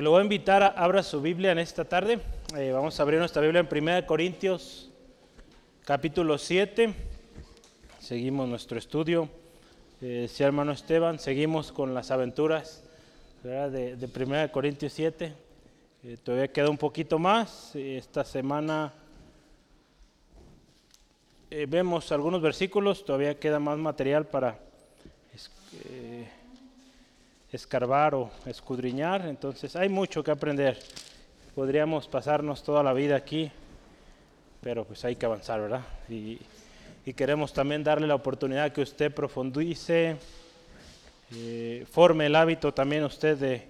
Pues le voy a invitar a abra su Biblia en esta tarde. Eh, vamos a abrir nuestra Biblia en 1 Corintios capítulo 7. Seguimos nuestro estudio. Eh, sí, hermano Esteban, seguimos con las aventuras de, de 1 Corintios 7. Eh, todavía queda un poquito más. Esta semana eh, vemos algunos versículos, todavía queda más material para eh, escarbar o escudriñar, entonces hay mucho que aprender. Podríamos pasarnos toda la vida aquí, pero pues hay que avanzar, ¿verdad? Y, queremos también darle la oportunidad que usted profundice, eh, forme el hábito también usted de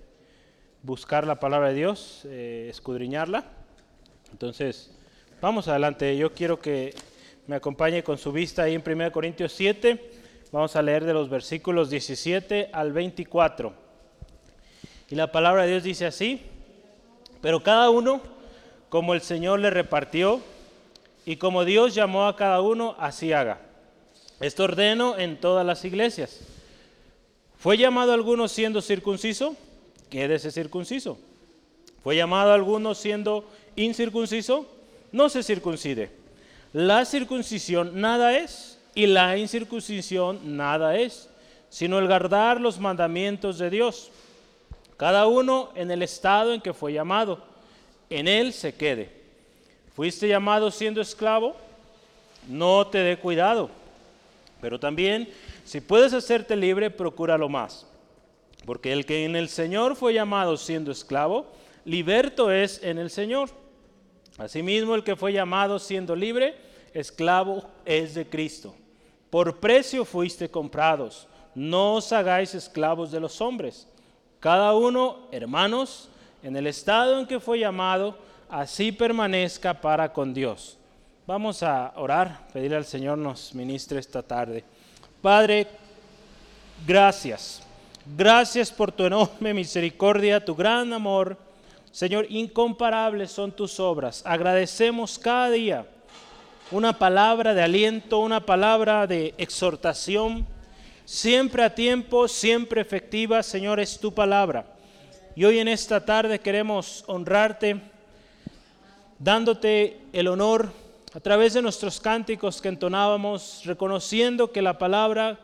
buscar la palabra de Dios, escudriñarla. Entonces, vamos adelante. Yo quiero que me acompañe con su vista ahí en 1 Corintios 7. Vamos a leer de los versículos 17 al 24. Y la palabra de Dios dice así, pero cada uno, como el Señor le repartió, y como Dios llamó a cada uno, así haga. Esto ordeno en todas las iglesias. ¿Fue llamado alguno siendo circunciso? Quédese circunciso. ¿Fue llamado alguno siendo incircunciso? No se circuncide la circuncisión nada es y la incircuncisión nada es, sino el guardar los mandamientos de Dios. Cada uno en el estado en que fue llamado, en él se quede. ¿Fuiste llamado siendo esclavo? No te dé cuidado. Pero también, si puedes hacerte libre, procúralo más. Porque el que en el Señor fue llamado siendo esclavo, liberto es en el Señor. Asimismo, el que fue llamado siendo libre, esclavo es de Cristo. Por precio fuiste comprados. No os hagáis esclavos de los hombres. Cada uno, hermanos, en el estado en que fue llamado, así permanezca para con Dios. Vamos a orar, pedirle al Señor nos ministre esta tarde. Padre, gracias. Gracias por tu enorme misericordia, tu gran amor Señor, incomparables son tus obras. Agradecemos cada día una palabra de aliento, una palabra de exhortación, siempre a tiempo, siempre efectiva, Señor, es tu palabra. Y hoy en esta tarde queremos honrarte, dándote el honor a través de nuestros cánticos que entonábamos, reconociendo que la palabra,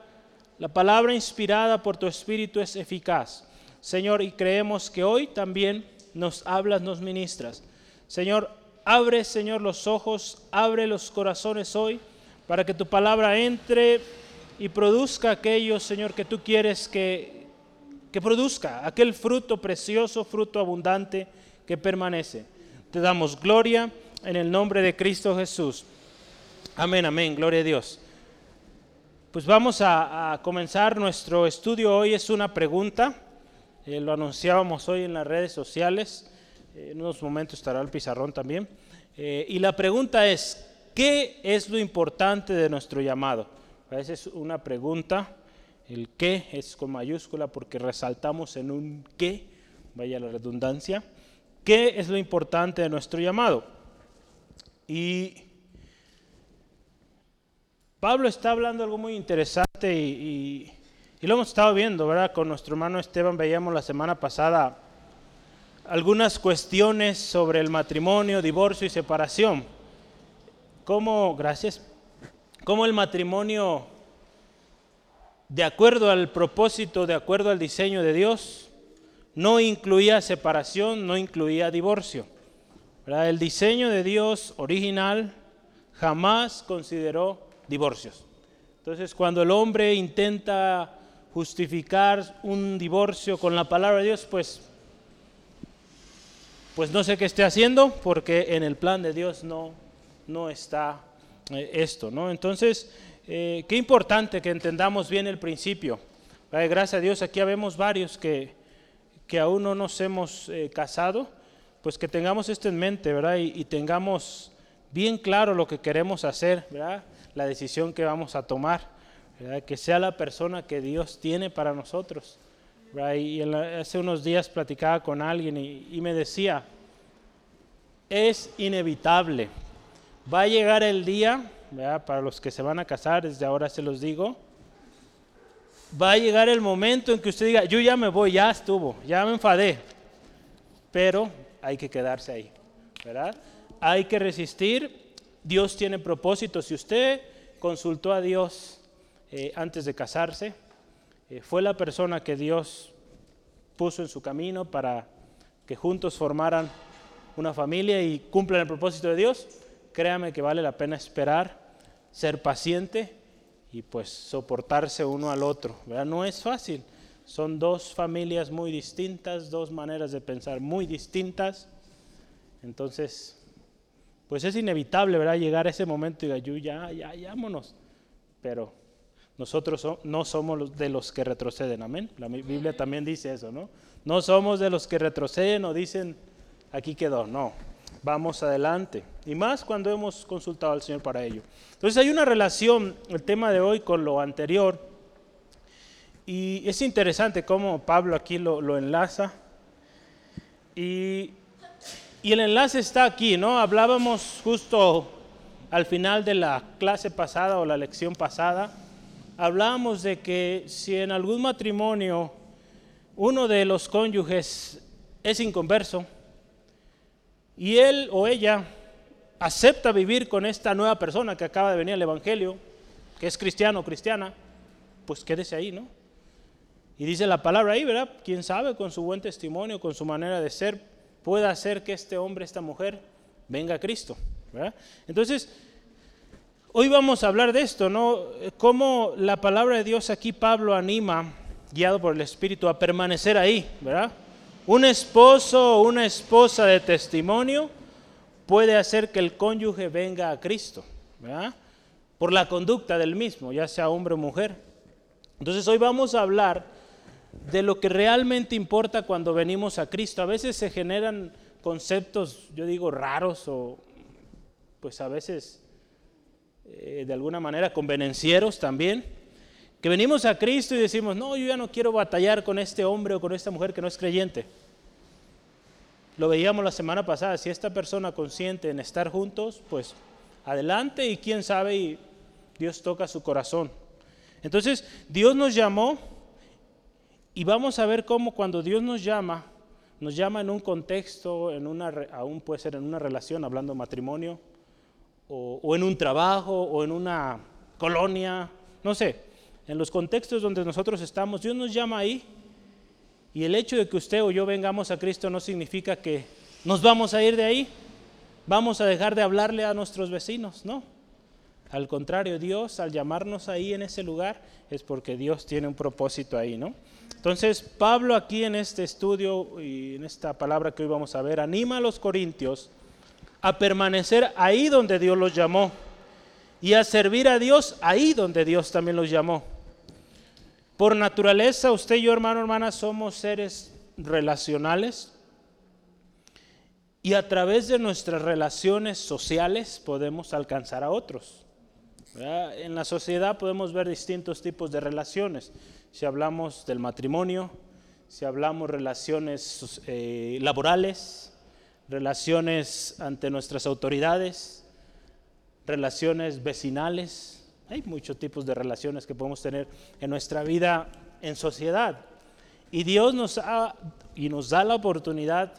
la palabra inspirada por tu Espíritu es eficaz. Señor, y creemos que hoy también nos hablas, nos ministras. Señor, abre, Señor, los ojos, abre los corazones hoy para que tu palabra entre y produzca aquello, Señor, que tú quieres que, que produzca, aquel fruto precioso, fruto abundante que permanece. Te damos gloria en el nombre de Cristo Jesús. Amén, amén, gloria a Dios. Pues vamos a, comenzar nuestro estudio hoy, es una pregunta. Eh, lo anunciábamos hoy en las redes sociales. Eh, en unos momentos estará el pizarrón también. Eh, y la pregunta es, ¿qué es lo importante de nuestro llamado? Esa es una pregunta. El qué es con mayúscula porque resaltamos en un qué, vaya la redundancia. ¿Qué es lo importante de nuestro llamado? Y Pablo está hablando algo muy interesante y y lo hemos estado viendo, ¿verdad? Con nuestro hermano Esteban veíamos la semana pasada algunas cuestiones sobre el matrimonio, divorcio y separación. ¿Cómo, gracias, cómo el matrimonio, de acuerdo al propósito, de acuerdo al diseño de Dios, no incluía separación, no incluía divorcio. El diseño de Dios original jamás consideró divorcios. Entonces, cuando el hombre intenta justificar un divorcio con la palabra de Dios, pues, pues no sé qué esté haciendo, porque en el plan de Dios no, no está eh, esto, ¿no? Entonces, eh, qué importante que entendamos bien el principio. gracias a Dios, aquí vemos varios que, que aún no nos hemos eh, casado, pues que tengamos esto en mente, ¿verdad? Y, y, tengamos bien claro lo que queremos hacer, ¿verdad? La decisión que vamos a tomar que sea la persona que Dios tiene para nosotros. Y hace unos días platicaba con alguien y, me decía, es inevitable, va a llegar el día, para los que se van a casar, desde ahora se los digo, va a llegar el momento en que usted diga, yo ya me voy, ya estuvo, ya me enfadé. pero hay que quedarse ahí, ¿verdad? Hay que resistir. Dios tiene propósitos. Si usted consultó a Dios eh, antes de casarse, eh, fue la persona que Dios puso en su camino para que juntos formaran una familia y cumplan el propósito de Dios, créame que vale la pena esperar, ser paciente y pues soportarse uno al otro. ¿verdad? No es fácil. Son dos familias muy distintas, dos maneras de pensar muy distintas. Entonces, pues es inevitable, ¿verdad? Llegar a ese momento y diga, ya, ya, vámonos. Pero nosotros no somos de los que retroceden, amén. La Biblia también dice eso, ¿no? No somos de los que retroceden o dicen, aquí quedó, no. Vamos adelante. Y más cuando hemos consultado al Señor para ello. Entonces hay una relación, el tema de hoy, con lo anterior. Y es interesante cómo Pablo aquí lo, enlaza. Y, y, el enlace está aquí, ¿no? Hablábamos justo al final de la clase pasada o la lección pasada, hablábamos de que si en algún matrimonio uno de los cónyuges es inconverso y él o ella acepta vivir con esta nueva persona que acaba de venir al Evangelio, que es cristiano o cristiana, pues quédese ahí, ¿no? Y dice la palabra ahí, ¿verdad? Quién sabe, con su buen testimonio, con su manera de ser, pueda hacer que este hombre, esta mujer, venga a Cristo, ¿verdad? Entonces, hoy vamos a hablar de esto, ¿no? Cómo la palabra de Dios aquí Pablo anima, guiado por el Espíritu, a permanecer ahí, ¿verdad? Un esposo o una esposa de testimonio puede hacer que el cónyuge venga a Cristo, ¿verdad? Por la conducta del mismo, ya sea hombre o mujer. Entonces hoy vamos a hablar de lo que realmente importa cuando venimos a Cristo. A veces se generan conceptos, yo digo, raros o pues a veces eh, de alguna manera convenencieros también, que venimos a Cristo y decimos, no, yo ya no quiero batallar con este hombre o con esta mujer que no es creyente. Lo veíamos la semana pasada, si esta persona consiente en estar juntos, pues adelante y quién sabe y Dios toca su corazón. Entonces, Dios nos llamó y vamos a ver cómo cuando Dios nos llama, nos llama en un contexto, en una, aún puede ser en una relación, hablando matrimonio, o, en un trabajo, o en una colonia, no sé, en los contextos donde nosotros estamos, Dios nos llama ahí. Y el hecho de que usted o yo vengamos a Cristo no significa que nos vamos a ir de ahí, vamos a dejar de hablarle a nuestros vecinos, no. Al contrario, Dios al llamarnos ahí en ese lugar es porque Dios tiene un propósito ahí, ¿no? Entonces, Pablo aquí en este estudio y en esta palabra que hoy vamos a ver, anima a los corintios a permanecer ahí donde Dios los llamó y a servir a Dios ahí donde Dios también los llamó. Por naturaleza, usted y yo, hermano, hermana, somos seres relacionales y a través de nuestras relaciones sociales podemos alcanzar a otros. En la sociedad podemos ver distintos tipos de relaciones si hablamos del matrimonio, si hablamos relaciones eh, laborales, relaciones ante nuestras autoridades, relaciones vecinales. Hay muchos tipos de relaciones que podemos tener en nuestra vida en sociedad. Y Dios nos, ha, y nos da la oportunidad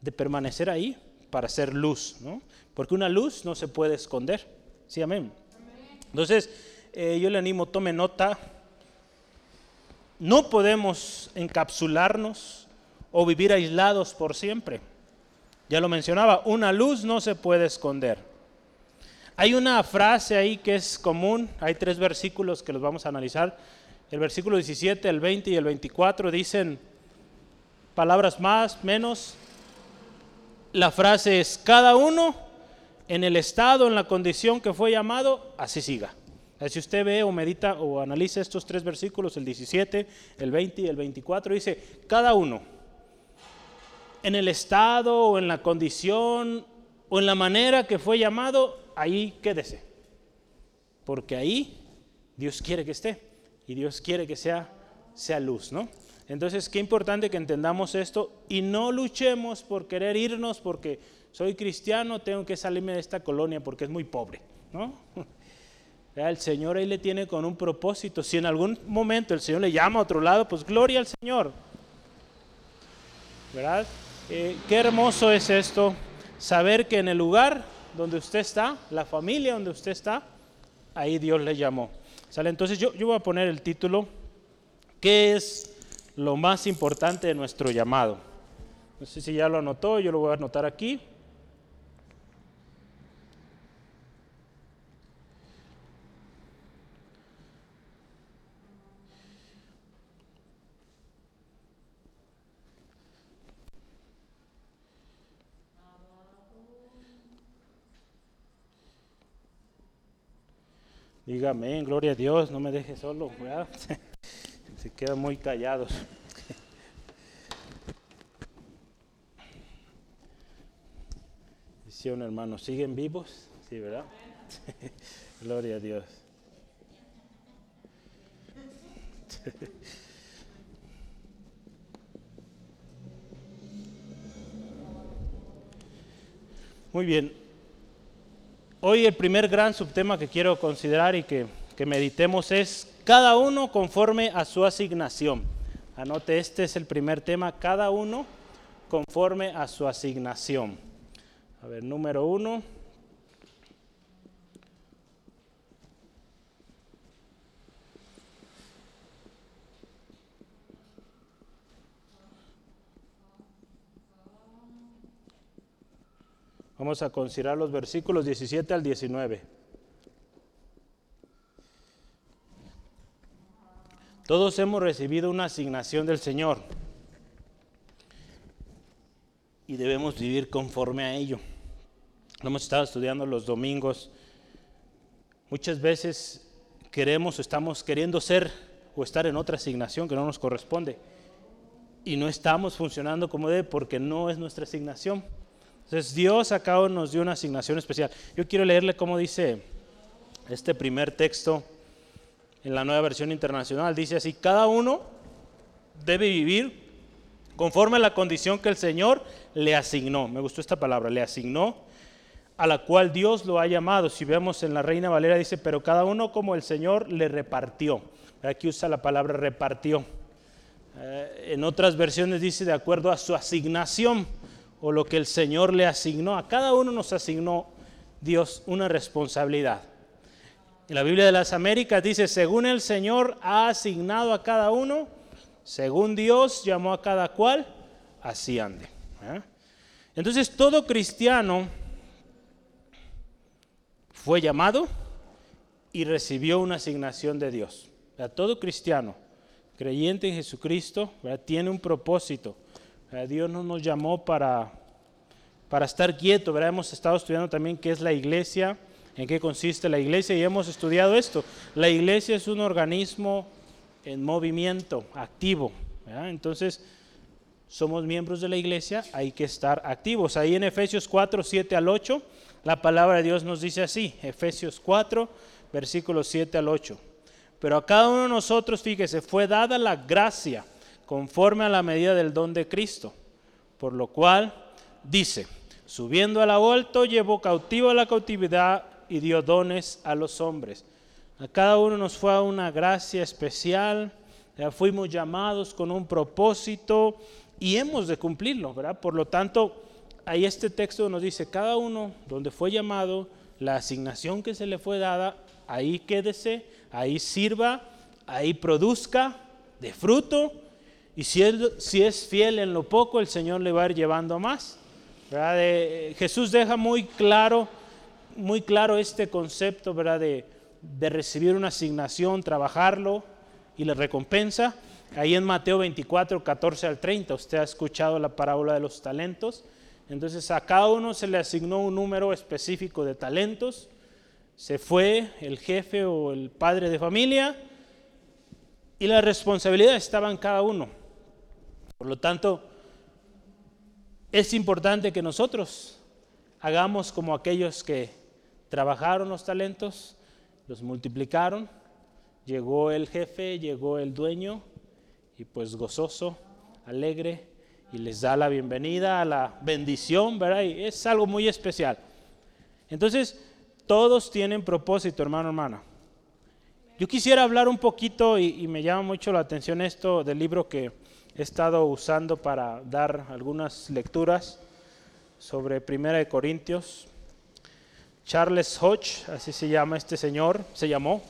de permanecer ahí para ser luz, ¿no? Porque una luz no se puede esconder. Sí, amén. Entonces, eh, yo le animo, tome nota no podemos encapsularnos o vivir aislados por siempre. Ya lo mencionaba, una luz no se puede esconder. Hay una frase ahí que es común, hay tres versículos que los vamos a analizar. El versículo 17, el 20 y el 24 dicen palabras más, menos. La frase es, cada uno en el estado, en la condición que fue llamado, así siga. Si usted ve o medita o analiza estos tres versículos, el 17, el 20 y el 24, dice, cada uno, en el estado o en la condición o en la manera que fue llamado, ahí quédese. Porque ahí Dios quiere que esté y Dios quiere que sea, sea luz, ¿no? Entonces, qué importante que entendamos esto y no luchemos por querer irnos porque soy cristiano, tengo que salirme de esta colonia porque es muy pobre, ¿no? El Señor ahí le tiene con un propósito. Si en algún momento el Señor le llama a otro lado, pues gloria al Señor. ¿Verdad? Eh, qué hermoso es esto, saber que en el lugar donde usted está, la familia donde usted está, ahí Dios le llamó. ¿Sale? Entonces yo, yo voy a poner el título, ¿qué es lo más importante de nuestro llamado? No sé si ya lo anotó, yo lo voy a anotar aquí. Dígame, gloria a Dios, no me deje solo, Se quedan muy callados. Un hermano, ¿siguen vivos? Sí, ¿verdad? gloria a Dios. Muy bien, Hoy el primer gran subtema que quiero considerar y que, meditemos es cada uno conforme a su asignación. Anote, este es el primer tema, cada uno conforme a su asignación. A ver, número uno. Vamos a considerar los versículos 17 al 19. Todos hemos recibido una asignación del Señor y debemos vivir conforme a ello. Lo hemos estado estudiando los domingos. Muchas veces queremos o estamos queriendo ser o estar en otra asignación que no nos corresponde y no estamos funcionando como debe porque no es nuestra asignación. Entonces Dios acá nos dio una asignación especial. Yo quiero leerle cómo dice este primer texto en la nueva versión internacional. Dice así, cada uno debe vivir conforme a la condición que el Señor le asignó. Me gustó esta palabra, le asignó, a la cual Dios lo ha llamado. Si vemos en la Reina Valera dice, pero cada uno como el Señor le repartió. Aquí usa la palabra repartió. Eh, en otras versiones dice de acuerdo a su asignación o lo que el Señor le asignó. A cada uno nos asignó Dios una responsabilidad. En la Biblia de las Américas dice, según el Señor ha asignado a cada uno, según Dios llamó a cada cual, así ande. ¿eh? Entonces todo cristiano fue llamado y recibió una asignación de Dios. Todo cristiano, creyente en Jesucristo, tiene un propósito eh, Dios no nos llamó para, para estar quieto, ¿verdad? Hemos estado estudiando también qué es la iglesia, en qué consiste la iglesia y hemos estudiado esto. La iglesia es un organismo en movimiento, activo. Entonces, somos miembros de la iglesia, hay que estar activos. Ahí en Efesios 4, 7 al 8, la palabra de Dios nos dice así, Efesios 4, versículos 7 al 8. Pero a cada uno de nosotros, fíjese, fue dada la gracia conforme a la medida del don de Cristo. Por lo cual dice, subiendo al aborto, llevó cautivo a la cautividad y dio dones a los hombres. A cada uno nos fue una gracia especial, fuimos llamados con un propósito y hemos de cumplirlo, ¿verdad? Por lo tanto, ahí este texto nos dice, cada uno donde fue llamado, la asignación que se le fue dada, ahí quédese, ahí sirva, ahí produzca de fruto y si, es fiel en lo poco, el Señor le va a ir llevando más. Jesús deja muy claro, muy claro este concepto. De, de recibir una asignación, trabajarlo y la recompensa. Ahí en Mateo 24, 14 al 30, usted ha escuchado la parábola de los talentos. Entonces a cada uno se le asignó un número específico de talentos. Se fue el jefe o el padre de familia y la responsabilidad estaba en cada uno. Por lo tanto, es importante que nosotros hagamos como aquellos que trabajaron los talentos, los multiplicaron, llegó el jefe, llegó el dueño y pues gozoso, alegre y les da la bienvenida la bendición, ¿verdad? Y es algo muy especial. Entonces, todos tienen propósito, hermano, hermana. Yo quisiera hablar un poquito y, y me llama mucho la atención esto del libro que he estado usando para dar algunas lecturas sobre Primera de Corintios. Charles Hodge, así se llama este señor, se llamó.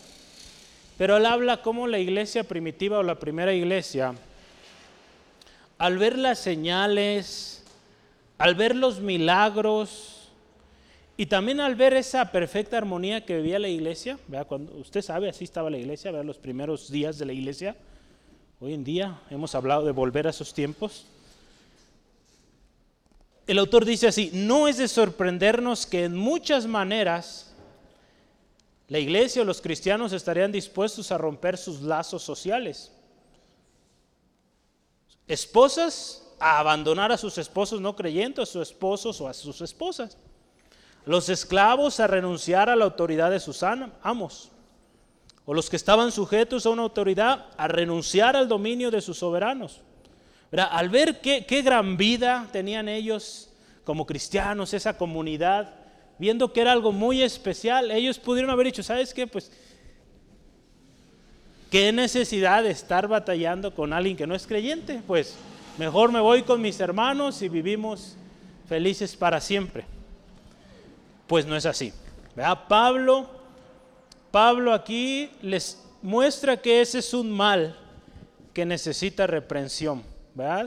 Pero él habla como la iglesia primitiva o la primera iglesia, al ver las señales, al ver los milagros y también al ver esa perfecta armonía que vivía la iglesia, cuando usted sabe, así estaba la iglesia, los primeros días de la iglesia. Hoy en día hemos hablado de volver a esos tiempos. El autor dice así, no es de sorprendernos que en muchas maneras la iglesia o los cristianos estarían dispuestos a romper sus lazos sociales. Esposas a abandonar a sus esposos no creyentes, a sus esposos o a sus esposas. Los esclavos a renunciar a la autoridad de sus amos. O los que estaban sujetos a una autoridad a renunciar al dominio de sus soberanos. Al ver qué, qué gran vida tenían ellos como cristianos, esa comunidad, viendo que era algo muy especial, ellos pudieron haber dicho, ¿sabes qué? Pues, ¿qué necesidad de estar batallando con alguien que no es creyente? Pues, mejor me voy con mis hermanos y vivimos felices para siempre. Pues no es así. Pablo, Pablo aquí les muestra que ese es un mal que necesita reprensión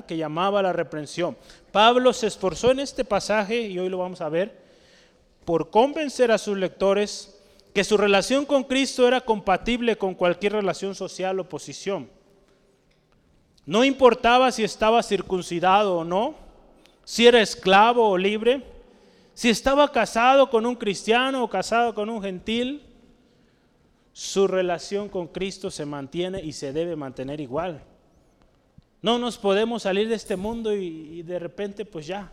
que llamaba la reprensión. Pablo se esforzó en este pasaje, y hoy lo vamos a ver, por convencer a sus lectores que su relación con Cristo era compatible con cualquier relación social o posición. No importaba si estaba circuncidado o no, si era esclavo o libre, si estaba casado con un cristiano o casado con un gentil, su relación con Cristo se mantiene y se debe mantener igual. No nos podemos salir de este mundo y, de repente pues ya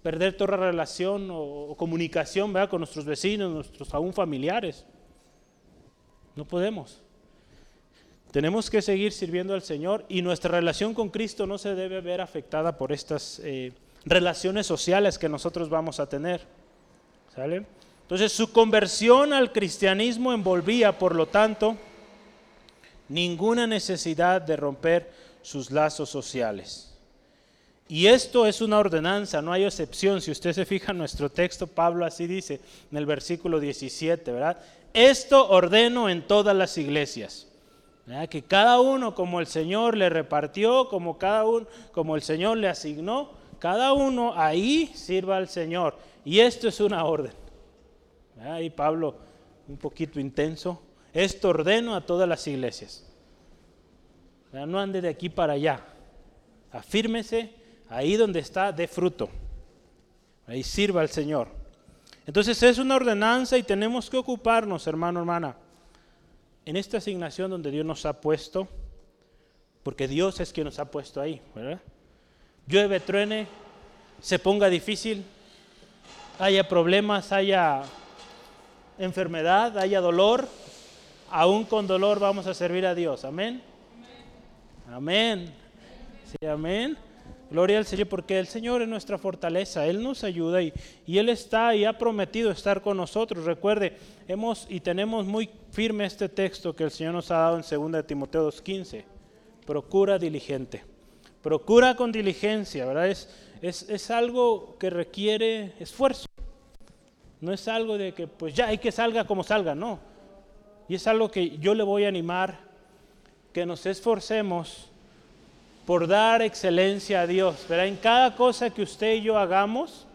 perder toda relación o, comunicación con nuestros vecinos, nuestros aún familiares. No podemos. Tenemos que seguir sirviendo al Señor y nuestra relación con Cristo no se debe ver afectada por estas eh, relaciones sociales que nosotros vamos a tener. ¿Sale? Entonces su conversión al cristianismo envolvía, por lo tanto, ninguna necesidad de romper sus lazos sociales. Y esto es una ordenanza, no hay excepción. Si usted se fija en nuestro texto, Pablo así dice en el versículo 17, ¿verdad? Esto ordeno en todas las iglesias. Que cada uno como el Señor le repartió, como cada uno, como el Señor le asignó, cada uno ahí sirva al Señor. Y esto es una orden. Y Pablo, un poquito intenso, esto ordeno a todas las iglesias. No ande de aquí para allá. Afírmese ahí donde está, de fruto. Ahí sirva al Señor. Entonces es una ordenanza y tenemos que ocuparnos, hermano, hermana, en esta asignación donde Dios nos ha puesto, porque Dios es quien nos ha puesto ahí. Llueve, truene, se ponga difícil, haya problemas, haya enfermedad, haya dolor, aún con dolor vamos a servir a Dios. Amén. Amén. Sí, amén. Gloria al Señor, porque el Señor es nuestra fortaleza, Él nos ayuda y, y, Él está y ha prometido estar con nosotros. Recuerde, hemos y tenemos muy firme este texto que el Señor nos ha dado en 2 Timoteo 2.15. Procura diligente. Procura con diligencia, ¿verdad? Es, es, es algo que requiere esfuerzo. No es algo de que pues ya hay que salga como salga, no. Y es algo que yo le voy a animar que nos esforcemos por dar excelencia a Dios. Pero en cada cosa que usted y yo hagamos,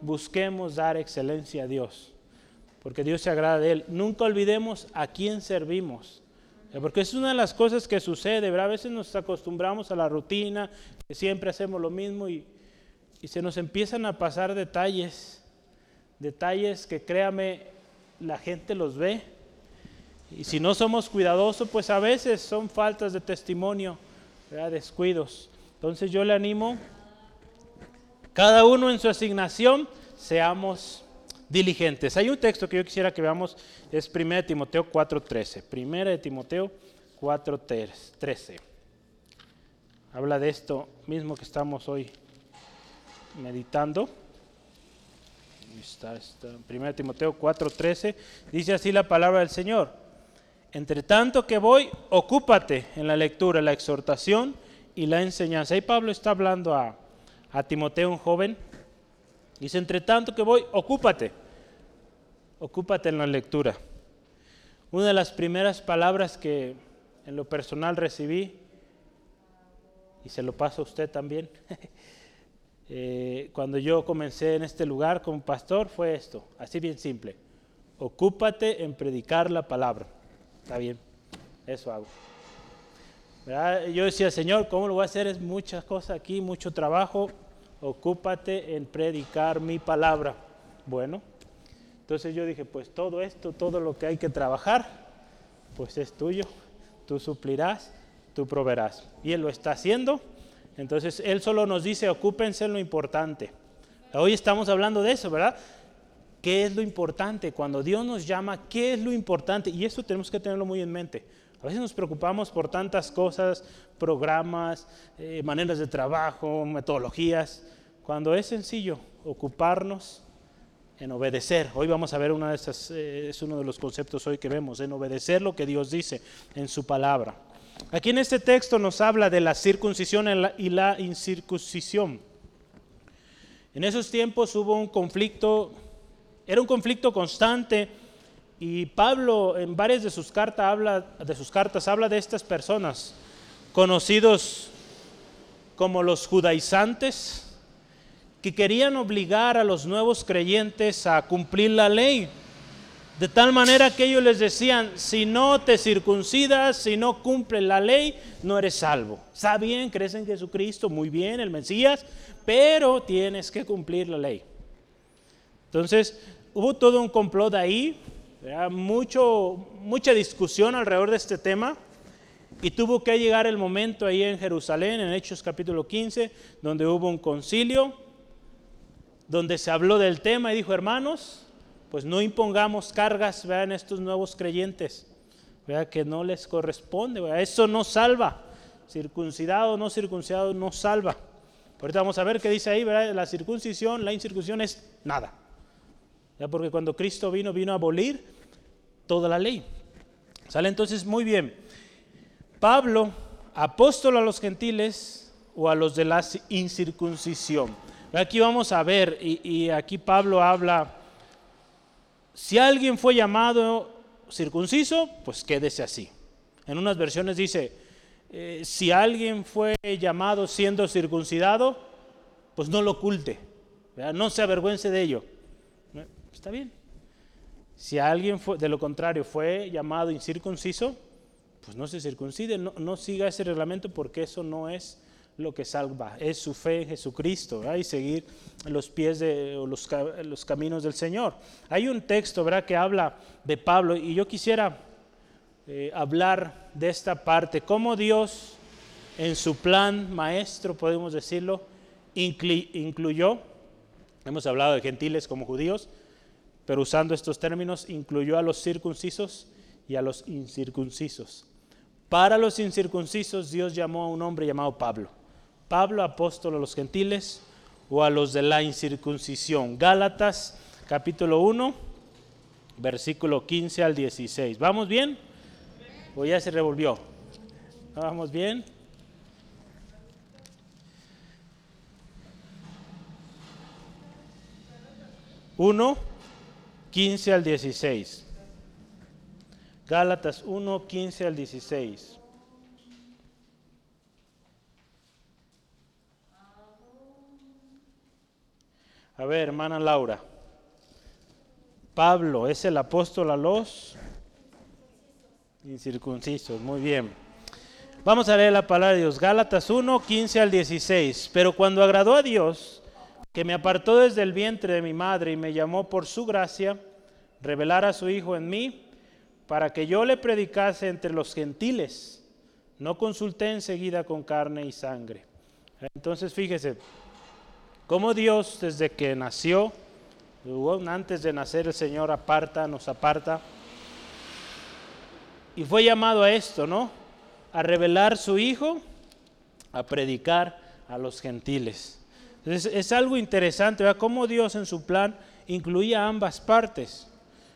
busquemos dar excelencia a Dios. Porque Dios se agrada de Él. Nunca olvidemos a quién servimos. Porque es una de las cosas que sucede, A veces nos acostumbramos a la rutina, que siempre hacemos lo mismo y, y se nos empiezan a pasar detalles, detalles que créame, la gente los ve y si no somos cuidadosos, pues a veces son faltas de testimonio, descuidos. Entonces yo le animo, cada uno en su asignación, seamos diligentes. Hay un texto que yo quisiera que veamos, es 1 Timoteo 4.13. 1 Timoteo 4.13. Habla de esto mismo que estamos hoy meditando. Está, está. 1 Timoteo 4.13. Dice así la palabra del Señor. Entre tanto que voy, ocúpate en la lectura, la exhortación y la enseñanza. Ahí Pablo está hablando a, a Timoteo, un joven. Dice, entre tanto que voy, ocúpate. Ocúpate en la lectura. Una de las primeras palabras que en lo personal recibí, y se lo paso a usted también, eh, cuando yo comencé en este lugar como pastor, fue esto, así bien simple. Ocúpate en predicar la palabra. Está bien, eso hago. Yo decía, Señor, ¿cómo lo voy a hacer? Es muchas cosas aquí, mucho trabajo. Ocúpate en predicar mi palabra. Bueno, entonces yo dije, pues todo esto, todo lo que hay que trabajar, pues es tuyo. Tú suplirás, tú proveerás. Y Él lo está haciendo. Entonces Él solo nos dice, ocúpense en lo importante. Hoy estamos hablando de eso, ¿verdad? ¿Qué es lo importante? Cuando Dios nos llama, ¿qué es lo importante? Y eso tenemos que tenerlo muy en mente. A veces nos preocupamos por tantas cosas, programas, eh, maneras de trabajo, metodologías, cuando es sencillo ocuparnos en obedecer. Hoy vamos a ver una de esas, eh, es uno de los conceptos hoy que vemos, en obedecer lo que Dios dice en su palabra. Aquí en este texto nos habla de la circuncisión y la incircuncisión. En esos tiempos hubo un conflicto, era un conflicto constante y Pablo en varias de sus cartas habla de sus cartas habla de estas personas conocidos como los judaizantes que querían obligar a los nuevos creyentes a cumplir la ley. De tal manera que ellos les decían, si no te circuncidas, si no cumples la ley, no eres salvo. Está bien, crees en Jesucristo, muy bien, el Mesías, pero tienes que cumplir la ley. Entonces, hubo todo un complot ahí mucho, mucha discusión alrededor de este tema y tuvo que llegar el momento ahí en Jerusalén, en Hechos capítulo 15, donde hubo un concilio, donde se habló del tema y dijo, hermanos, pues no impongamos cargas vean estos nuevos creyentes, vea que no les corresponde, eso no salva, circuncidado o no circuncidado no salva. Ahorita vamos a ver qué dice ahí, la circuncisión, la incircuncisión es nada. Porque cuando Cristo vino, vino a abolir toda la ley. Sale entonces muy bien. Pablo, apóstol a los gentiles o a los de la incircuncisión. Aquí vamos a ver, y, aquí Pablo habla, si alguien fue llamado circunciso, pues quédese así. En unas versiones dice, eh, si alguien fue llamado siendo circuncidado, pues no lo oculte, no se avergüence de ello. Está bien. Si alguien de lo contrario fue llamado incircunciso, pues no se circuncide, no, siga ese reglamento porque eso no es lo que salva, es su fe en Jesucristo y seguir los pies de los, los, caminos del Señor. Hay un texto ¿verdad? que habla de Pablo y yo quisiera eh, hablar de esta parte, cómo Dios en su plan maestro, podemos decirlo, incluyó, hemos hablado de gentiles como judíos, pero usando estos términos incluyó a los circuncisos y a los incircuncisos. Para los incircuncisos Dios llamó a un hombre llamado Pablo. Pablo, apóstol a los gentiles o a los de la incircuncisión. Gálatas capítulo 1, versículo 15 al 16. ¿Vamos bien? ¿O ya se revolvió? ¿Vamos bien? Uno, 15 al 16. Gálatas 1, 15 al 16. A ver, hermana Laura. Pablo es el apóstol a los incircuncisos. Muy bien. Vamos a leer la palabra de Dios. Gálatas 1, 15 al 16. Pero cuando agradó a Dios, que me apartó desde el vientre de mi madre y me llamó por su gracia, revelar a su Hijo en mí, para que yo le predicase entre los gentiles. No consulté enseguida con carne y sangre. Entonces fíjese, cómo Dios desde que nació, antes de nacer el Señor aparta, nos aparta, y fue llamado a esto, ¿no? A revelar su Hijo, a predicar a los gentiles es algo interesante, ¿verdad? Cómo Dios en su plan incluía ambas partes.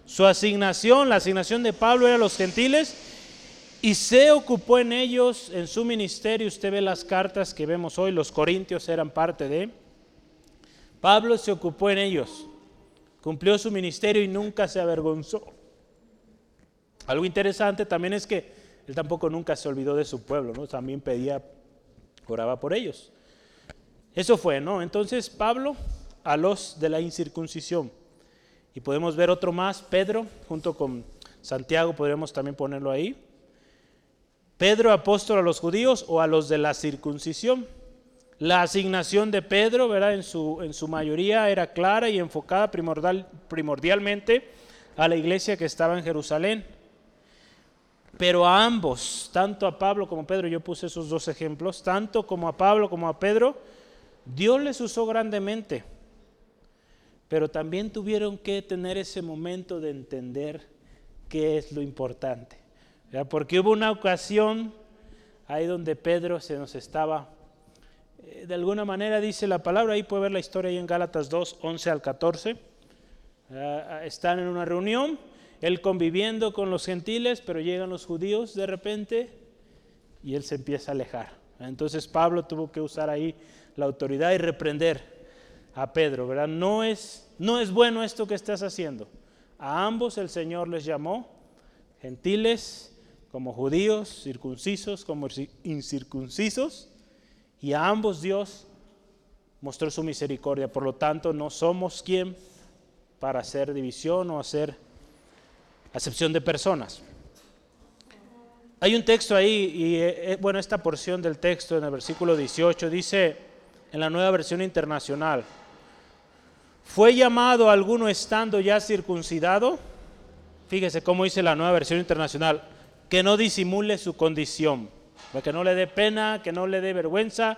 Su asignación, la asignación de Pablo era los gentiles y se ocupó en ellos, en su ministerio, usted ve las cartas que vemos hoy, los corintios eran parte de, Pablo se ocupó en ellos, cumplió su ministerio y nunca se avergonzó. Algo interesante también es que él tampoco nunca se olvidó de su pueblo, ¿no? También pedía, oraba por ellos. Eso fue, ¿no? Entonces Pablo a los de la incircuncisión. Y podemos ver otro más, Pedro, junto con Santiago, podríamos también ponerlo ahí. Pedro apóstol a los judíos o a los de la circuncisión. La asignación de Pedro, ¿verdad? En su, en su mayoría era clara y enfocada primordial, primordialmente a la iglesia que estaba en Jerusalén. Pero a ambos, tanto a Pablo como a Pedro, yo puse esos dos ejemplos, tanto como a Pablo como a Pedro, Dios les usó grandemente. Pero también tuvieron que tener ese momento de entender qué es lo importante. Porque hubo una ocasión ahí donde Pedro se nos estaba, de alguna manera dice la palabra, ahí puede ver la historia ahí en Gálatas 2, 11 al 14. están en una reunión, él conviviendo con los gentiles, pero llegan los judíos de repente y él se empieza a alejar. Entonces Pablo tuvo que usar ahí la autoridad y reprender a Pedro, ¿verdad? No es, no es bueno esto que estás haciendo. A ambos el Señor les llamó gentiles como judíos, circuncisos, como incircuncisos, y a ambos Dios mostró su misericordia. Por lo tanto, no somos quien para hacer división o hacer acepción de personas. Hay un texto ahí, y eh, eh, bueno, esta porción del texto en el versículo 18 dice en la nueva versión internacional, ¿fue llamado alguno estando ya circuncidado? Fíjese cómo dice la nueva versión internacional, que no disimule su condición, que no le dé pena, que no le dé vergüenza,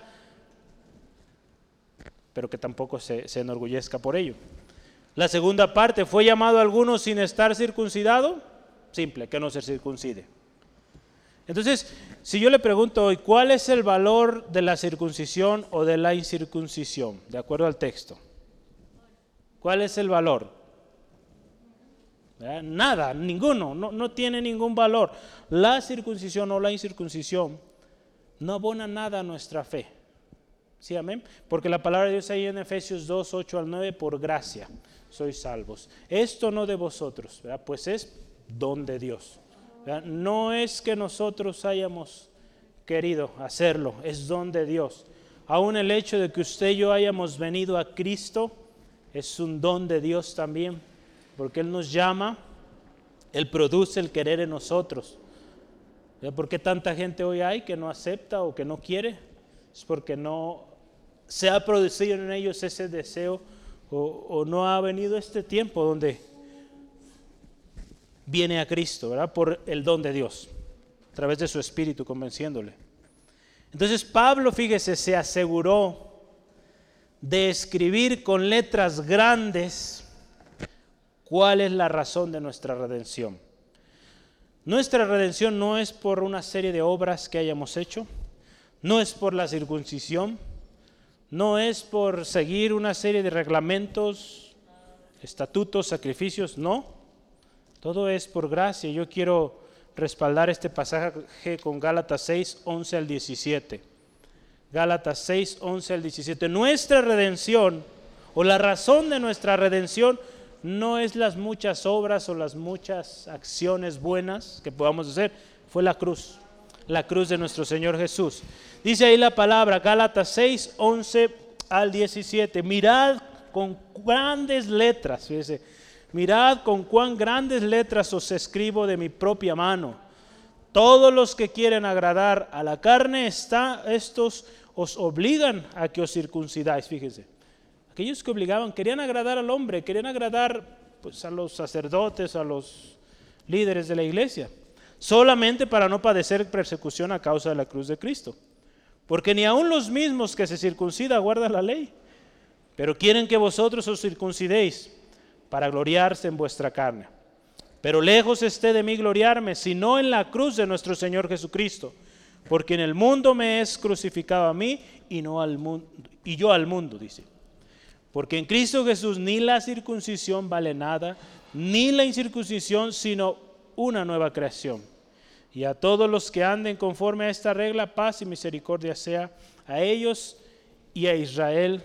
pero que tampoco se, enorgullezca por ello. La segunda parte, ¿fue llamado alguno sin estar circuncidado? Simple, que no se circuncide. Entonces, si yo le pregunto hoy, ¿cuál es el valor de la circuncisión o de la incircuncisión? De acuerdo al texto. ¿Cuál es el valor? Nada, ninguno, no, tiene ningún valor. La circuncisión o la incircuncisión no abona nada a nuestra fe. ¿Sí, amén? Porque la palabra de Dios ahí en Efesios 2, 8 al 9, por gracia sois salvos. Esto no de vosotros, pues es don de Dios. No es que nosotros hayamos querido hacerlo, es don de Dios. Aún el hecho de que usted y yo hayamos venido a Cristo es un don de Dios también porque Él nos llama, Él produce el querer en nosotros. ¿Por qué tanta gente hoy hay que no acepta o que no quiere? Es porque no se ha producido en ellos ese deseo o, no ha venido este tiempo donde viene a Cristo, ¿verdad? Por el don de Dios, a través de su espíritu convenciéndole. Entonces Pablo, fíjese, se aseguró de escribir con letras grandes ¿Cuál es la razón de nuestra redención? Nuestra redención no es por una serie de obras que hayamos hecho, no es por la circuncisión, no es por seguir una serie de reglamentos, estatutos, sacrificios, no. Todo es por gracia. Yo quiero respaldar este pasaje con Gálatas 6, 11 al 17. Gálatas 6, 11 al 17. Nuestra redención o la razón de nuestra redención no es las muchas obras o las muchas acciones buenas que podamos hacer, fue la cruz, la cruz de nuestro Señor Jesús. Dice ahí la palabra, Gálatas 6, 11 al 17, mirad con grandes letras, fíjese, mirad con cuán grandes letras os escribo de mi propia mano. Todos los que quieren agradar a la carne, está, estos os obligan a que os circuncidáis, fíjese. Aquellos que obligaban, querían agradar al hombre, querían agradar pues, a los sacerdotes, a los líderes de la iglesia, solamente para no padecer persecución a causa de la cruz de Cristo. Porque ni aun los mismos que se circuncida guardan la ley, pero quieren que vosotros os circuncidéis para gloriarse en vuestra carne. Pero lejos esté de mí gloriarme, sino en la cruz de nuestro Señor Jesucristo, porque en el mundo me es crucificado a mí y no al mundo y yo al mundo, dice. Porque en Cristo Jesús ni la circuncisión vale nada, ni la incircuncisión, sino una nueva creación. Y a todos los que anden conforme a esta regla, paz y misericordia sea a ellos y a Israel,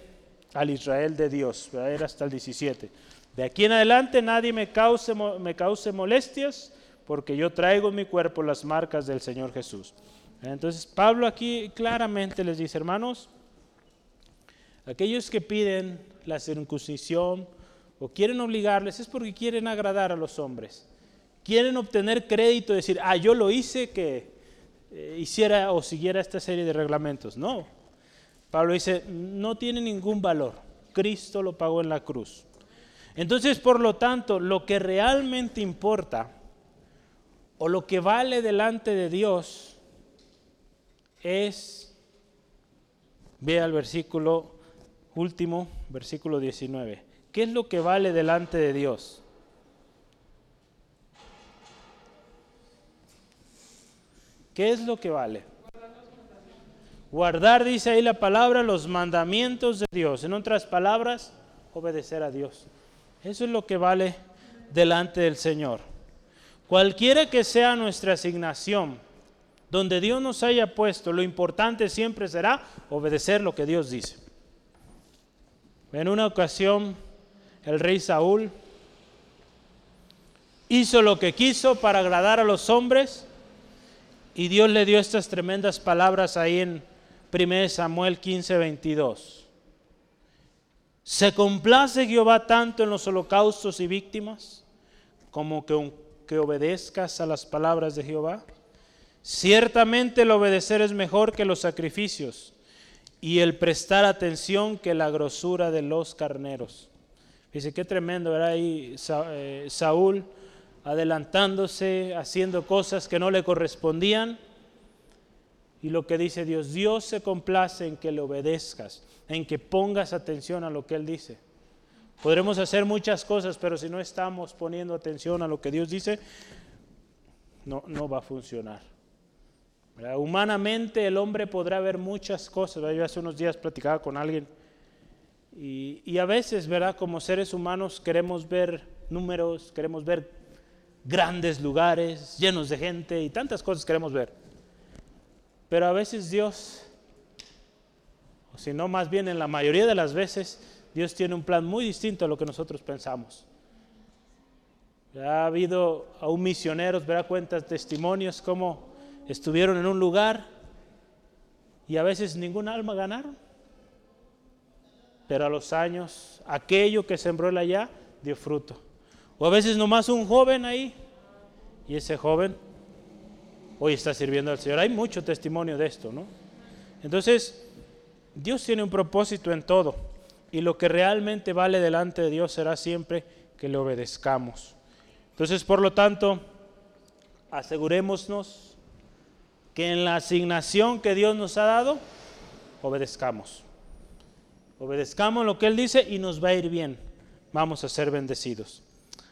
al Israel de Dios. Era hasta el 17. De aquí en adelante nadie me cause, me cause molestias, porque yo traigo en mi cuerpo las marcas del Señor Jesús. Entonces Pablo aquí claramente les dice, hermanos, aquellos que piden la circuncisión o quieren obligarles es porque quieren agradar a los hombres. Quieren obtener crédito, decir, ah, yo lo hice que eh, hiciera o siguiera esta serie de reglamentos. No. Pablo dice, no tiene ningún valor. Cristo lo pagó en la cruz. Entonces, por lo tanto, lo que realmente importa o lo que vale delante de Dios es, vea el versículo último, versículo 19. ¿Qué es lo que vale delante de Dios? ¿Qué es lo que vale? Guardar, dice ahí la palabra, los mandamientos de Dios. En otras palabras, obedecer a Dios. Eso es lo que vale delante del Señor. Cualquiera que sea nuestra asignación, donde Dios nos haya puesto, lo importante siempre será obedecer lo que Dios dice. En una ocasión, el rey Saúl hizo lo que quiso para agradar a los hombres y Dios le dio estas tremendas palabras ahí en 1 Samuel 15, 22. ¿Se complace Jehová tanto en los holocaustos y víctimas como que, que obedezcas a las palabras de Jehová? Ciertamente el obedecer es mejor que los sacrificios y el prestar atención que la grosura de los carneros. Dice, qué tremendo, era ahí eh, Saúl adelantándose, haciendo cosas que no le correspondían. Y lo que dice Dios, Dios se complace en que le obedezcas, en que pongas atención a lo que Él dice. Podremos hacer muchas cosas, pero si no estamos poniendo atención a lo que Dios dice, no, no va a funcionar. Humanamente el hombre podrá ver muchas cosas. Yo hace unos días platicaba con alguien y, y, a veces, ¿verdad? Como seres humanos queremos ver números, queremos ver grandes lugares llenos de gente y tantas cosas queremos ver. Pero a veces Dios, o si no más bien en la mayoría de las veces, Dios tiene un plan muy distinto a lo que nosotros pensamos. Ha habido aún misioneros, verá cuentas, testimonios, como estuvieron en un lugar y a veces ningún alma ganaron. Pero a los años, aquello que sembró él allá dio fruto. O a veces nomás un joven ahí y ese joven hoy está sirviendo al Señor. Hay mucho testimonio de esto, ¿no? Entonces, Dios tiene un propósito en todo y lo que realmente vale delante de Dios será siempre que le obedezcamos. Entonces, por lo tanto, asegurémonos que en la asignación que Dios nos ha dado, obedezcamos. Obedezcamos lo que Él dice y nos va a ir bien. Vamos a ser bendecidos.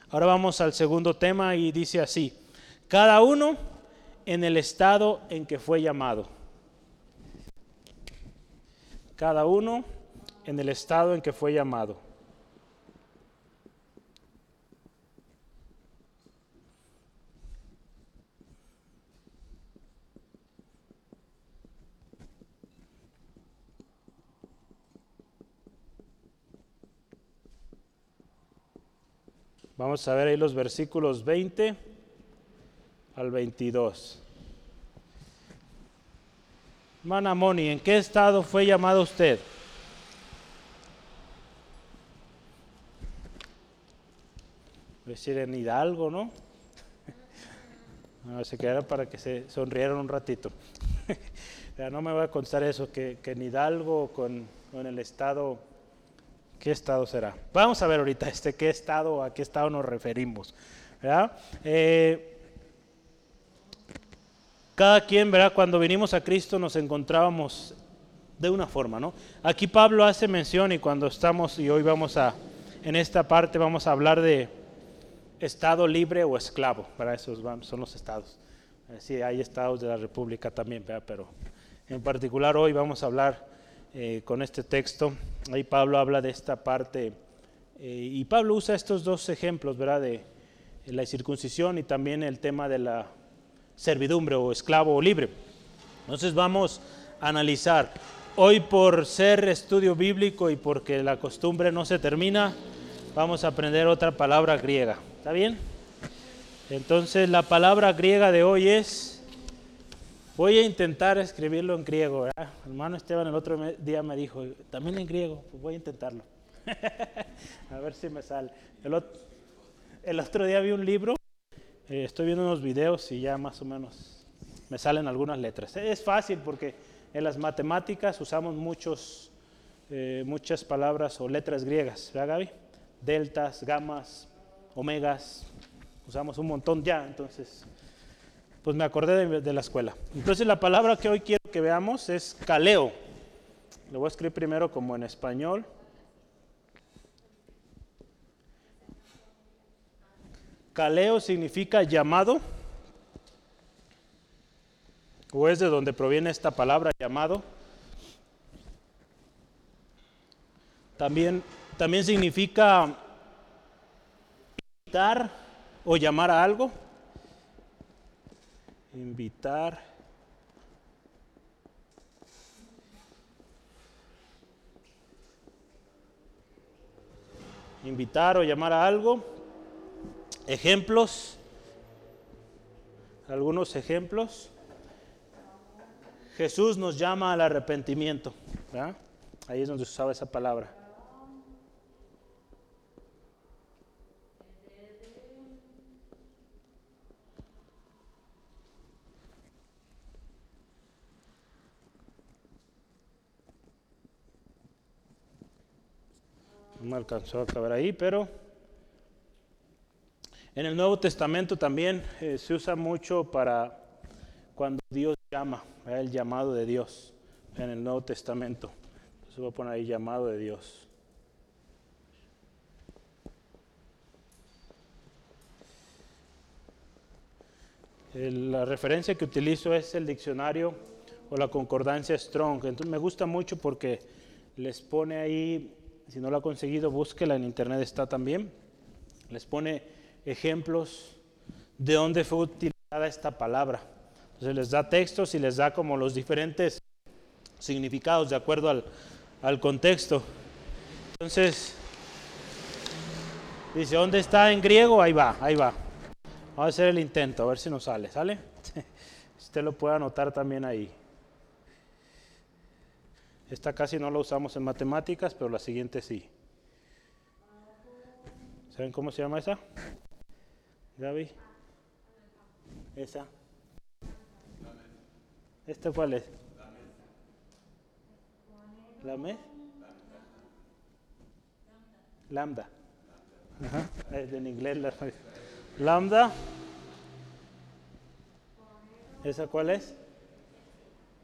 Ahora vamos al segundo tema y dice así, cada uno en el estado en que fue llamado. Cada uno en el estado en que fue llamado. Vamos a ver ahí los versículos 20 al 22. Hermana Moni, ¿en qué estado fue llamado usted? decir en Hidalgo, ¿no? No, se quedaron para que se sonrieran un ratito. no me voy a contar eso, que, en Hidalgo con, con el estado ¿Qué estado será? Vamos a ver ahorita este qué estado, a qué estado nos referimos. Eh, cada quien, ¿verdad? Cuando vinimos a Cristo nos encontrábamos de una forma, ¿no? Aquí Pablo hace mención y cuando estamos, y hoy vamos a, en esta parte vamos a hablar de estado libre o esclavo, para esos son los estados. Eh, sí, hay estados de la República también, ¿verdad? pero en particular hoy vamos a hablar eh, con este texto. Ahí Pablo habla de esta parte eh, y Pablo usa estos dos ejemplos, ¿verdad? De la circuncisión y también el tema de la servidumbre o esclavo o libre. Entonces vamos a analizar. Hoy por ser estudio bíblico y porque la costumbre no se termina, vamos a aprender otra palabra griega. ¿Está bien? Entonces la palabra griega de hoy es, voy a intentar escribirlo en griego. ¿verdad? Hermano Esteban el otro día me dijo, también en griego, pues voy a intentarlo. a ver si me sale. El otro, el otro día vi un libro, eh, estoy viendo unos videos y ya más o menos me salen algunas letras. Es fácil porque en las matemáticas usamos muchos, eh, muchas palabras o letras griegas, ¿verdad Gaby? Deltas, gamas, omegas, usamos un montón ya, entonces, pues me acordé de, la escuela. Entonces la palabra que hoy quiero que veamos es caleo. Lo voy a escribir primero como en español. Caleo significa llamado, o es de donde proviene esta palabra llamado. También, también significa invitar o llamar a algo. Invitar. Invitar o llamar a algo. Ejemplos, algunos ejemplos. Jesús nos llama al arrepentimiento. Ahí es donde se usaba esa palabra. Alcanzó a acabar ahí, pero en el Nuevo Testamento también eh, se usa mucho para cuando Dios llama, el llamado de Dios en el Nuevo Testamento. Se va a poner ahí llamado de Dios. la referencia que utilizo es el diccionario o la concordancia Strong. Entonces me gusta mucho porque les pone ahí, si no lo ha conseguido, búsquela en internet, está también. Les pone ejemplos de dónde fue utilizada esta palabra. Entonces les da textos y les da como los diferentes significados de acuerdo al, al contexto. Entonces, dice, ¿dónde está en griego? Ahí va, ahí va. Vamos a hacer el intento, a ver si nos sale, ¿sale? Usted lo puede anotar también ahí. Esta casi no la usamos en matemáticas, pero la siguiente sí. ¿Saben cómo se llama esa? Gaby. Esa. ¿Esta cuál es? ¿La me? Lambda. En inglés la lambda. ¿Esa cuál es?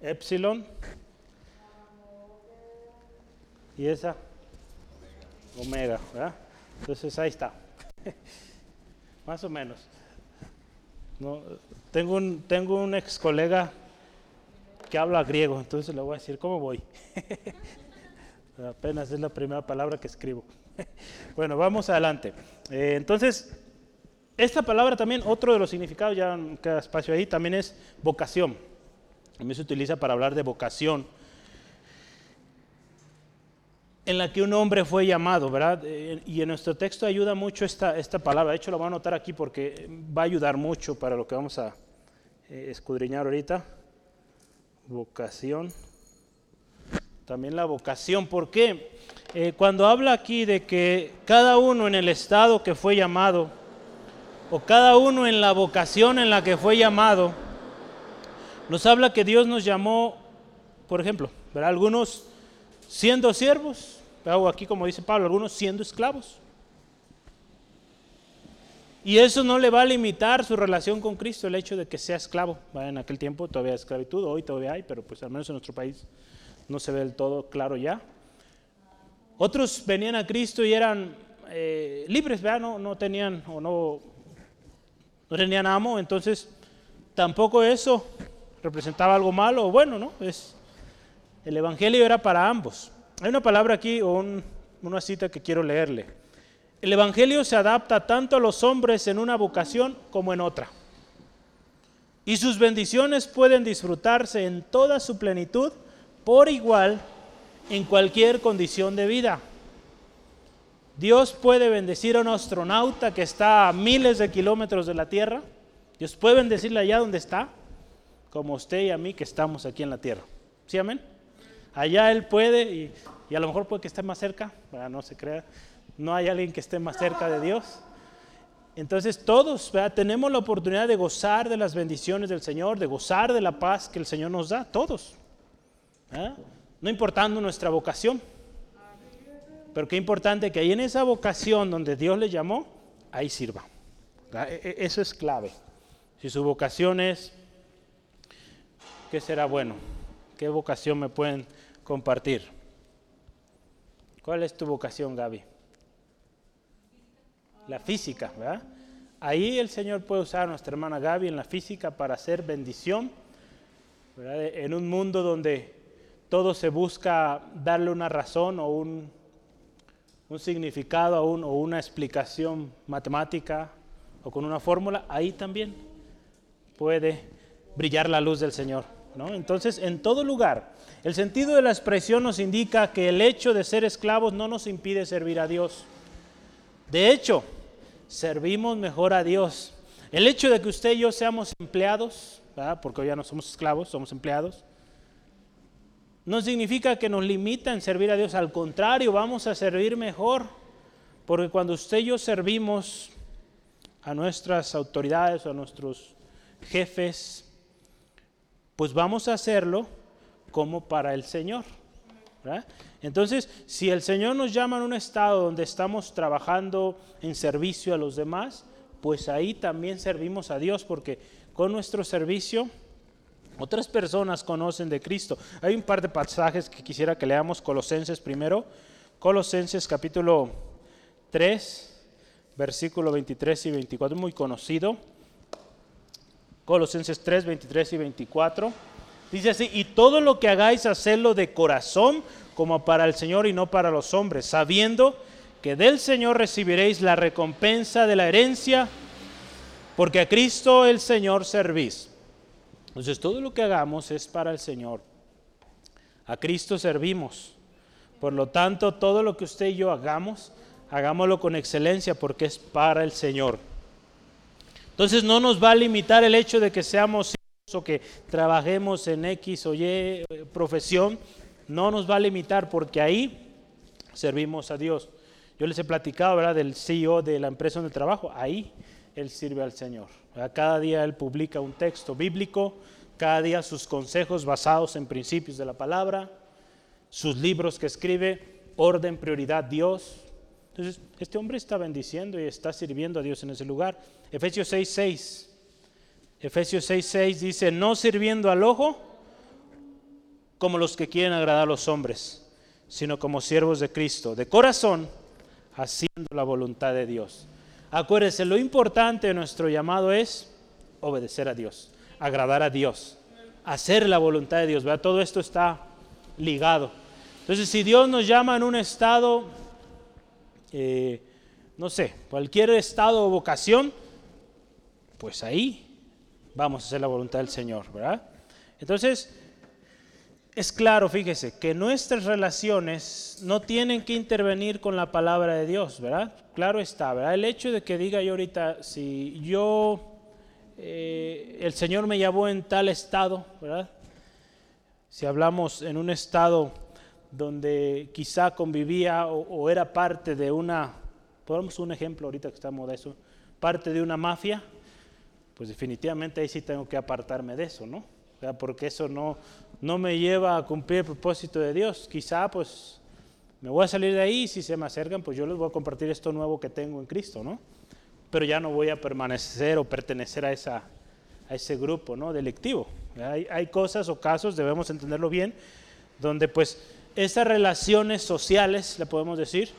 Epsilon. Y esa omega, ¿verdad? Entonces ahí está. Más o menos. No, tengo, un, tengo un ex colega que habla griego, entonces le voy a decir, ¿cómo voy? Apenas es la primera palabra que escribo. bueno, vamos adelante. Eh, entonces, esta palabra también, otro de los significados, ya queda espacio ahí, también es vocación. También se utiliza para hablar de vocación en la que un hombre fue llamado, ¿verdad? Eh, y en nuestro texto ayuda mucho esta, esta palabra. De hecho, lo voy a anotar aquí porque va a ayudar mucho para lo que vamos a eh, escudriñar ahorita. Vocación. También la vocación. ¿Por qué? Eh, cuando habla aquí de que cada uno en el estado que fue llamado, o cada uno en la vocación en la que fue llamado, nos habla que Dios nos llamó, por ejemplo, ¿verdad? Algunos siendo siervos, hago aquí como dice Pablo, algunos siendo esclavos. Y eso no le va a limitar su relación con Cristo, el hecho de que sea esclavo. En aquel tiempo todavía esclavitud, hoy todavía hay, pero pues al menos en nuestro país no se ve del todo claro ya. Otros venían a Cristo y eran eh, libres, ¿verdad? No, no tenían o no, no tenían amo, entonces tampoco eso representaba algo malo o bueno, ¿no? Es, el Evangelio era para ambos. Hay una palabra aquí o una cita que quiero leerle. El Evangelio se adapta tanto a los hombres en una vocación como en otra. Y sus bendiciones pueden disfrutarse en toda su plenitud por igual en cualquier condición de vida. Dios puede bendecir a un astronauta que está a miles de kilómetros de la Tierra. Dios puede bendecirle allá donde está, como usted y a mí que estamos aquí en la Tierra. ¿Sí, amén? Allá Él puede y, a lo mejor puede que esté más cerca, no se crea. No hay alguien que esté más cerca de Dios. Entonces todos tenemos la oportunidad de gozar de las bendiciones del Señor, de gozar de la paz que el Señor nos da, todos. No importando nuestra vocación. Pero qué importante que ahí en esa vocación donde Dios le llamó, ahí sirva. E, e, eso es clave. Si su vocación es, ¿qué será bueno? ¿Qué vocación me pueden compartir? ¿Cuál es tu vocación, Gaby? La física, ¿verdad? Ahí el Señor puede usar a nuestra hermana Gaby en la física para hacer bendición, ¿verdad? En un mundo donde todo se busca darle una razón o un, un significado o una explicación matemática o con una fórmula, ahí también puede brillar la luz del Señor. ¿no? Entonces, en todo lugar, el sentido de la expresión nos indica que el hecho de ser esclavos no nos impide servir a Dios. De hecho, servimos mejor a Dios. El hecho de que usted y yo seamos empleados, porque hoy ya no somos esclavos, somos empleados, no significa que nos limita en servir a Dios, al contrario, vamos a servir mejor, porque cuando usted y yo servimos a nuestras autoridades o a nuestros jefes, pues vamos a hacerlo como para el Señor. Entonces, si el Señor nos llama en un estado donde estamos trabajando en servicio a los demás, pues ahí también servimos a Dios, porque con nuestro servicio otras personas conocen de Cristo. Hay un par de pasajes que quisiera que leamos, Colosenses primero, Colosenses capítulo 3, versículo 23 y 24, muy conocido. Colosenses 3, 23 y 24. Dice así, y todo lo que hagáis, hacedlo de corazón, como para el Señor y no para los hombres, sabiendo que del Señor recibiréis la recompensa de la herencia, porque a Cristo el Señor servís entonces todo lo que hagamos es para el Señor. A Cristo servimos. Por lo tanto, todo lo que usted y yo hagamos, hagámoslo con excelencia porque es para el Señor. Entonces no nos va a limitar el hecho de que seamos que trabajemos en X o Y eh, profesión. No nos va a limitar porque ahí servimos a Dios. Yo les he platicado ¿verdad? del CEO de la empresa donde trabajo. Ahí él sirve al Señor. Cada día Él publica un texto bíblico, cada día sus consejos basados en principios de la palabra, sus libros que escribe, orden, prioridad, Dios. Entonces, este hombre está bendiciendo y está sirviendo a Dios en ese lugar. Efesios 6.6. 6. Efesios 6.6 dice, no sirviendo al ojo como los que quieren agradar a los hombres, sino como siervos de Cristo, de corazón, haciendo la voluntad de Dios. Acuérdense, lo importante de nuestro llamado es obedecer a Dios, agradar a Dios, hacer la voluntad de Dios. Todo esto está ligado. Entonces, si Dios nos llama en un estado, eh, no sé, cualquier estado o vocación, pues ahí vamos a hacer la voluntad del Señor, ¿verdad? Entonces, es claro, fíjese, que nuestras relaciones no tienen que intervenir con la palabra de Dios, ¿verdad? Claro está, ¿verdad? El hecho de que diga yo ahorita, si yo, eh, el Señor me llamó en tal estado, ¿verdad? Si hablamos en un estado donde quizá convivía o, era parte de una, ponemos un ejemplo ahorita que estamos de eso, parte de una mafia, pues definitivamente ahí sí tengo que apartarme de eso, ¿no? porque eso no, no me lleva a cumplir el propósito de Dios. Quizá pues me voy a salir de ahí y si se me acercan, pues yo les voy a compartir esto nuevo que tengo en Cristo, ¿no? Pero ya no voy a permanecer o pertenecer a, esa, a ese grupo, ¿no? Delictivo. Hay, hay cosas o casos, debemos entenderlo bien, donde pues esas relaciones sociales, le podemos decir,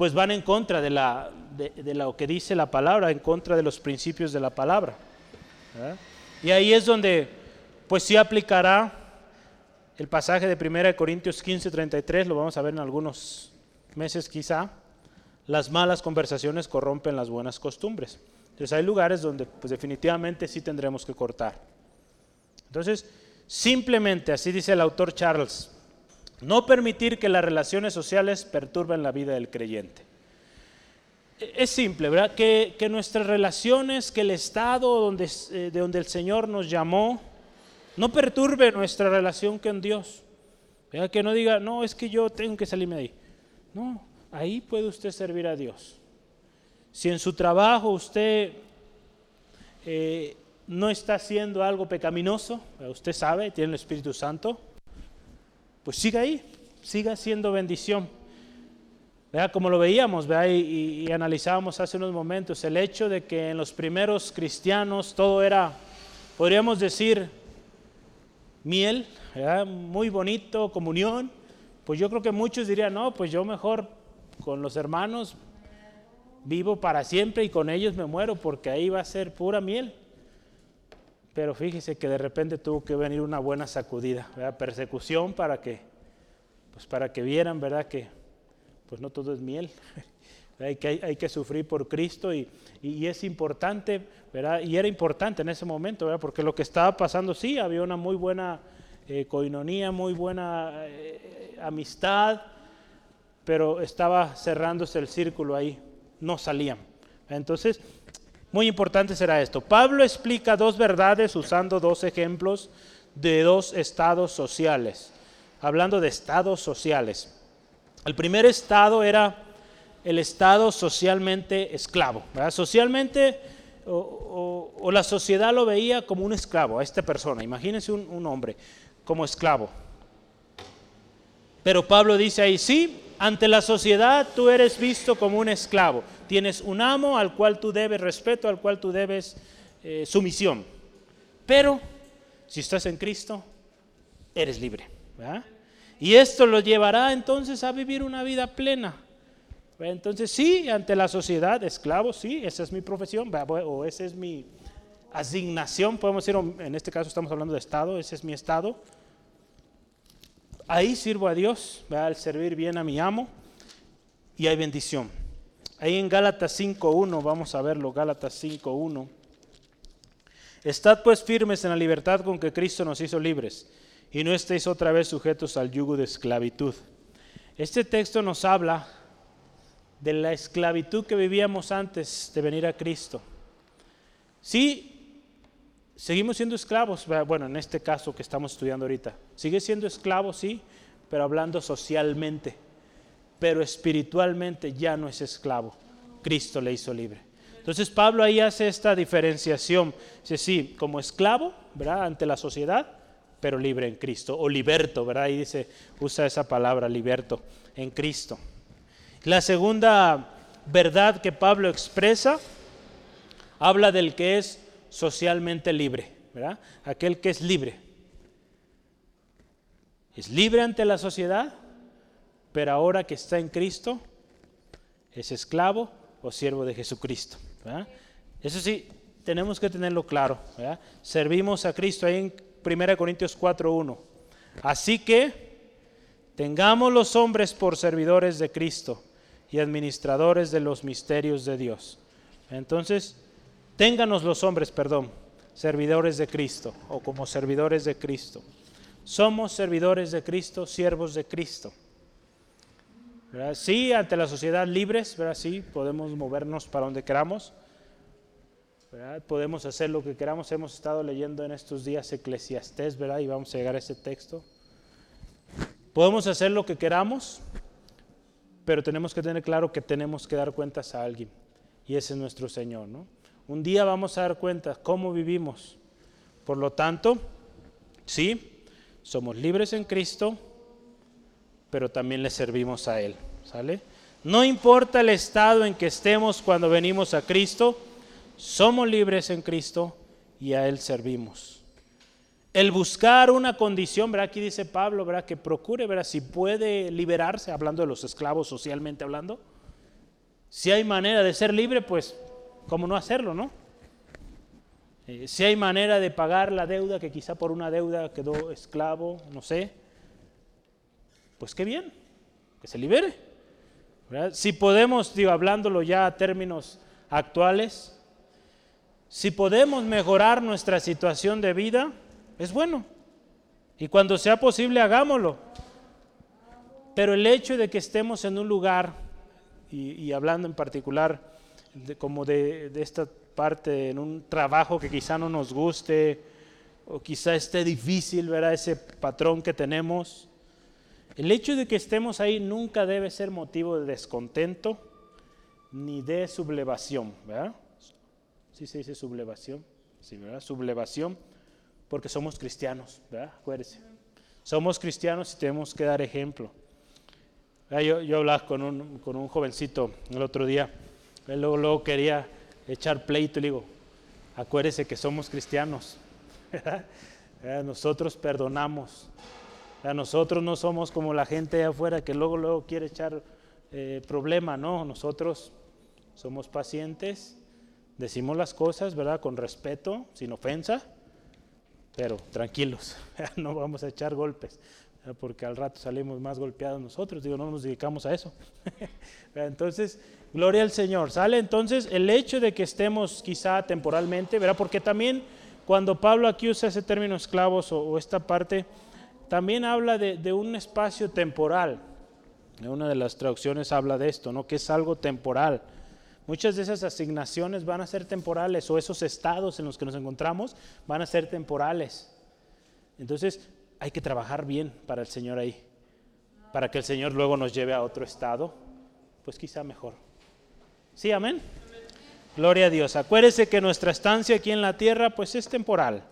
pues van en contra de, la, de, de, lo que dice la palabra, en contra de los principios de la palabra. Y ahí es donde pues sí aplicará el pasaje de 1 Corintios 15, 33, lo vamos a ver en algunos meses quizá, las malas conversaciones corrompen las buenas costumbres. Entonces hay lugares donde pues definitivamente sí tendremos que cortar. Entonces, simplemente, así dice el autor Charles, no permitir que las relaciones sociales perturben la vida del creyente. E, es simple, ¿verdad? Que, nuestras relaciones, que el estado donde, eh, de donde el Señor nos llamó, no perturbe nuestra relación con Dios. Que no diga, no, es que yo tengo que salirme de ahí. No, ahí puede usted servir a Dios. Si en su trabajo usted eh, no está haciendo algo pecaminoso, usted sabe, tiene el Espíritu Santo, pues siga ahí, siga siendo bendición. ¿Vea? Como lo veíamos y, analizábamos hace unos momentos, el hecho de que en los primeros cristianos todo era, podríamos decir, miel, muy bonito, comunión, pues yo creo que muchos dirían, no, pues yo mejor con los hermanos vivo para siempre y con ellos me muero porque ahí va a ser pura miel. Pero fíjese que de repente tuvo que venir una buena sacudida, persecución para que, pues para que vieran, ¿verdad? Que pues no todo es miel. Hay que, hay que sufrir por Cristo y, y, es importante, ¿verdad? Y era importante en ese momento, ¿verdad? Porque lo que estaba pasando, sí, había una muy buena eh, coinonía, muy buena eh, amistad, pero estaba cerrándose el círculo ahí no salían. Entonces, muy importante será esto. Pablo explica dos verdades usando dos ejemplos de dos estados sociales, hablando de estados sociales. El primer estado era el estado socialmente esclavo. Socialmente, o, la sociedad lo veía como un esclavo a esta persona. Imagínense un, un hombre como esclavo. Pero Pablo dice ahí, sí, ante la sociedad tú eres visto como un esclavo. Tienes un amo al cual tú debes respeto, al cual tú debes eh, sumisión. Pero si estás en Cristo, eres libre. Y esto lo llevará entonces a vivir una vida plena. Entonces sí, ante la sociedad, esclavo, sí, esa es mi profesión, o esa es mi asignación, podemos decir, en este caso estamos hablando de Estado, ese es mi Estado Ahí sirvo a Dios, al servir bien a mi amo y hay bendición. Ahí en Gálatas 5.1, vamos a verlo, Gálatas 5.1. Estad pues firmes en la libertad con que Cristo nos hizo libres y no estéis otra vez sujetos al yugo de esclavitud. Este texto nos habla de la esclavitud que vivíamos antes de venir a Cristo. Sí, seguimos siendo esclavos, bueno, en este caso que estamos estudiando ahorita, sigue siendo esclavo, sí, pero hablando socialmente, pero espiritualmente ya no es esclavo, Cristo le hizo libre. Entonces Pablo ahí hace esta diferenciación, dice, sí, como esclavo, ¿verdad? Ante la sociedad, pero libre en Cristo, o liberto, ¿verdad? Ahí dice, usa esa palabra, liberto, en Cristo. La segunda verdad que Pablo expresa, habla del que es socialmente libre, ¿verdad? Aquel que es libre. Es libre ante la sociedad, pero ahora que está en Cristo, es esclavo o siervo de Jesucristo. Eso sí, tenemos que tenerlo claro. Servimos a Cristo ahí en 1 Corintios 4.1. Así que tengamos los hombres por servidores de Cristo y administradores de los misterios de Dios. Entonces, Ténganos los hombres, perdón, servidores de Cristo o como servidores de Cristo. Somos servidores de Cristo, siervos de Cristo. Sí, ante la sociedad libres, ¿verdad? sí, podemos movernos para donde queramos. Podemos hacer lo que queramos. Hemos estado leyendo en estos días Eclesiastés, ¿verdad? Y vamos a llegar a ese texto. Podemos hacer lo que queramos, pero tenemos que tener claro que tenemos que dar cuentas a alguien. Y ese es nuestro Señor, ¿no? Un día vamos a dar cuenta cómo vivimos. Por lo tanto, sí, somos libres en Cristo, pero también le servimos a Él. ¿Sale? No importa el estado en que estemos cuando venimos a Cristo, somos libres en Cristo y a Él servimos. El buscar una condición, ¿verdad? Aquí dice Pablo, ¿verdad? Que procure, ¿verdad? Si puede liberarse, hablando de los esclavos socialmente hablando. Si hay manera de ser libre, pues ¿cómo no hacerlo, no? Eh, si hay manera de pagar la deuda, que quizá por una deuda quedó esclavo, no sé, pues qué bien, que se libere. Si podemos, digo, hablándolo ya a términos actuales, Si podemos mejorar nuestra situación de vida, es bueno. Y cuando sea posible, hagámoslo. Pero el hecho de que estemos en un lugar, y, hablando en particular como de, esta parte, en un trabajo que quizá no nos guste, o quizá esté difícil, ver Ese patrón que tenemos. El hecho de que estemos ahí nunca debe ser motivo de descontento ni de sublevación, ¿verdad? ¿Sí se dice sublevación? Sí, ¿verdad? Sublevación, porque somos cristianos, ¿verdad? Acuérdense. Somos cristianos y tenemos que dar ejemplo. Yo, yo hablaba con un, con un jovencito el otro día, él luego, luego quería echar pleito y le digo, acuérdese que somos cristianos, nosotros perdonamos, nosotros no somos como la gente de afuera que luego, luego quiere echar eh, problema, no, nosotros somos pacientes, decimos las cosas, ¿verdad? Con respeto, sin ofensa, pero tranquilos, no vamos a echar golpes, porque al rato salimos más golpeados nosotros, digo, no nos dedicamos a eso. Entonces, gloria al Señor. Sale entonces el hecho de que estemos quizá temporalmente, ¿verdad? Porque también cuando Pablo aquí usa ese término esclavos o, esta parte, también habla de, de, un espacio temporal. Una de las traducciones habla de esto, ¿no? Que es algo temporal. Muchas de esas asignaciones van a ser temporales o esos estados en los que nos encontramos van a ser temporales. Entonces hay que trabajar bien para el Señor ahí, para que el Señor luego nos lleve a otro estado, pues quizá mejor. ¿Sí, amén? Gloria a Dios. Acuérdese que nuestra estancia aquí en la tierra pues es temporal.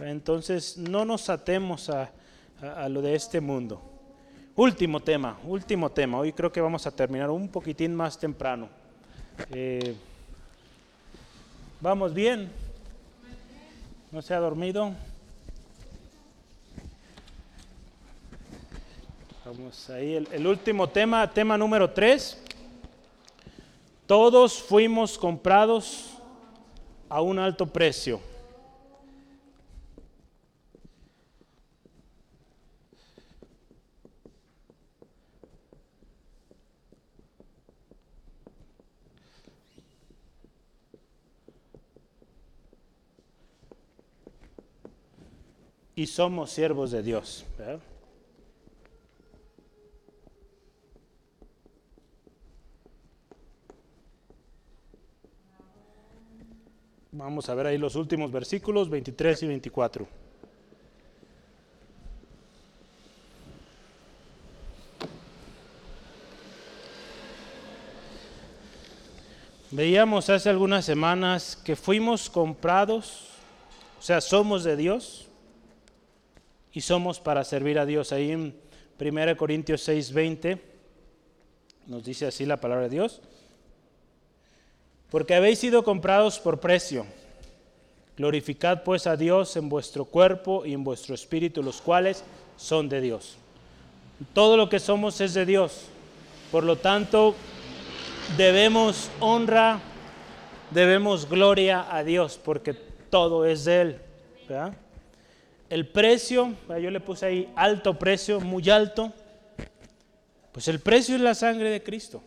Entonces no nos atemos a, lo de este mundo. Último tema, último tema. Hoy creo que vamos a terminar un poquitín más temprano. Eh, vamos bien. ¿No se ha dormido? Vamos ahí. El, el último tema, tema número tres. Todos fuimos comprados a un alto precio. Y somos siervos de Dios. Vamos a ver ahí los últimos versículos 23 y 24. Veíamos hace algunas semanas que fuimos comprados, o sea, somos de Dios y somos para servir a Dios. Ahí en 1 Corintios 6:20 nos dice así la palabra de Dios porque habéis sido comprados por precio. Glorificad pues a Dios en vuestro cuerpo y en vuestro espíritu, los cuales son de Dios. Todo lo que somos es de Dios. Por lo tanto, debemos honra, debemos gloria a Dios, porque todo es de Él. El precio, yo le puse ahí alto precio, muy alto, pues el precio es la sangre de Cristo.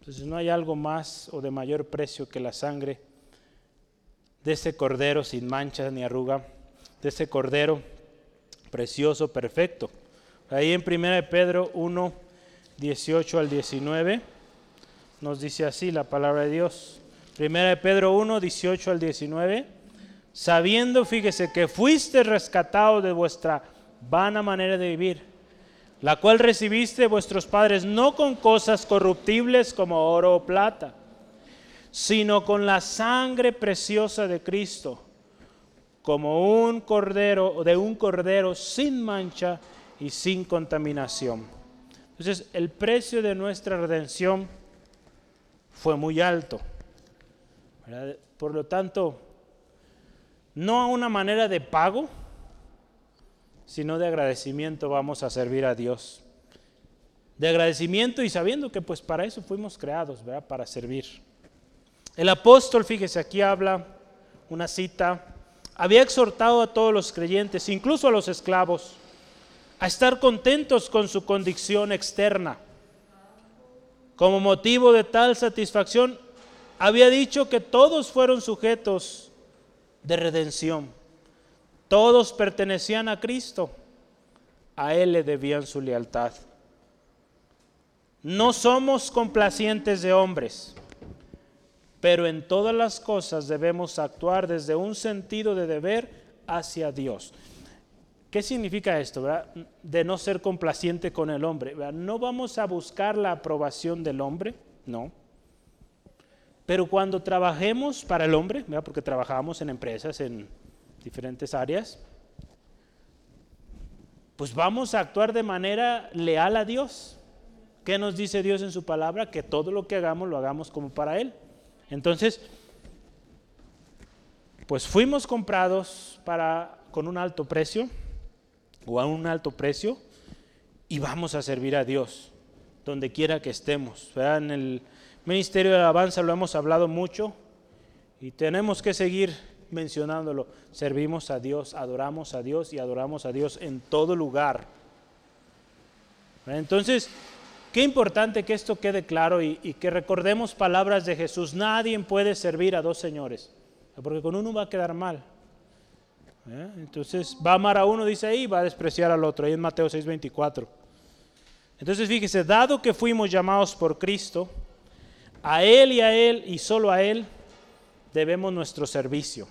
Entonces no hay algo más o de mayor precio que la sangre de ese cordero sin mancha ni arruga, de ese cordero precioso, perfecto. Ahí en 1 Pedro 1, 18 al 19 nos dice así la palabra de Dios. 1 Pedro 1, 18 al 19. Sabiendo, fíjese, que fuiste rescatado de vuestra vana manera de vivir la cual recibiste vuestros padres no con cosas corruptibles como oro o plata, sino con la sangre preciosa de Cristo, como un cordero, de un cordero sin mancha y sin contaminación. Entonces, el precio de nuestra redención fue muy alto. Por lo tanto, no a una manera de pago, sino de agradecimiento vamos a servir a Dios. De agradecimiento y sabiendo que pues para eso fuimos creados, ¿verdad? Para servir. El apóstol, fíjese, aquí habla una cita, había exhortado a todos los creyentes, incluso a los esclavos, a estar contentos con su condición externa. Como motivo de tal satisfacción, había dicho que todos fueron sujetos de redención. Todos pertenecían a Cristo. A Él le debían su lealtad. No somos complacientes de hombres, pero en todas las cosas debemos actuar desde un sentido de deber hacia Dios. ¿Qué significa esto? De no ser complaciente con el hombre. No vamos a buscar la aprobación del hombre, no. Pero cuando trabajemos para el hombre, porque trabajamos en empresas, en diferentes áreas, pues vamos a actuar de manera leal a Dios. ¿Qué nos dice Dios en su palabra? Que todo lo que hagamos lo hagamos como para Él. Entonces, pues fuimos comprados para, con un alto precio o a un alto precio y vamos a servir a Dios donde quiera que estemos. En el ministerio de alabanza lo hemos hablado mucho y tenemos que seguir mencionándolo. Servimos a Dios, adoramos a Dios y adoramos a Dios en todo lugar. Entonces, qué importante que esto quede claro y, que recordemos palabras de Jesús. Nadie puede servir a dos señores, porque con uno va a quedar mal. ¿Eh? Entonces va a amar a uno, dice ahí, va a despreciar al otro, ahí en Mateo 6:24. Entonces fíjese, dado que fuimos llamados por Cristo, a Él y a Él y solo a Él debemos nuestro servicio.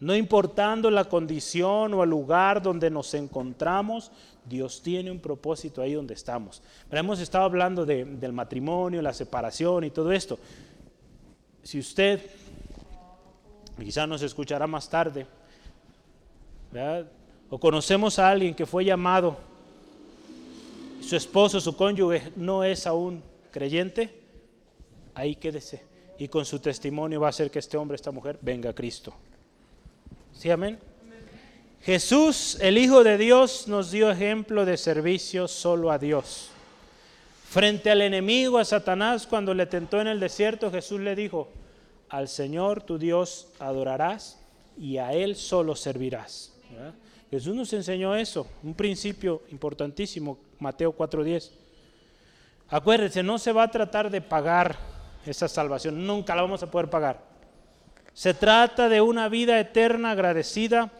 No importando la condición o el lugar donde nos encontramos, Dios tiene un propósito ahí donde estamos. Pero hemos estado hablando del matrimonio, la separación y todo esto. Si usted, quizá nos escuchará más tarde, o conocemos a alguien que fue llamado, su esposo, su cónyuge no es aún creyente, ahí quédese. Y con su testimonio va a hacer que este hombre, esta mujer, venga a Cristo. ¿Sí, amén? Jesús, el Hijo de Dios, nos dio ejemplo de servicio solo a Dios. Frente al enemigo, a Satanás, cuando le tentó en el desierto, Jesús le dijo, al Señor tu Dios adorarás y a Él solo servirás. Jesús nos enseñó eso, un principio importantísimo, Mateo 4:10. Acuérdense, no se va a tratar de pagar esa salvación, nunca la vamos a poder pagar. Se trata de una vida eterna agradecida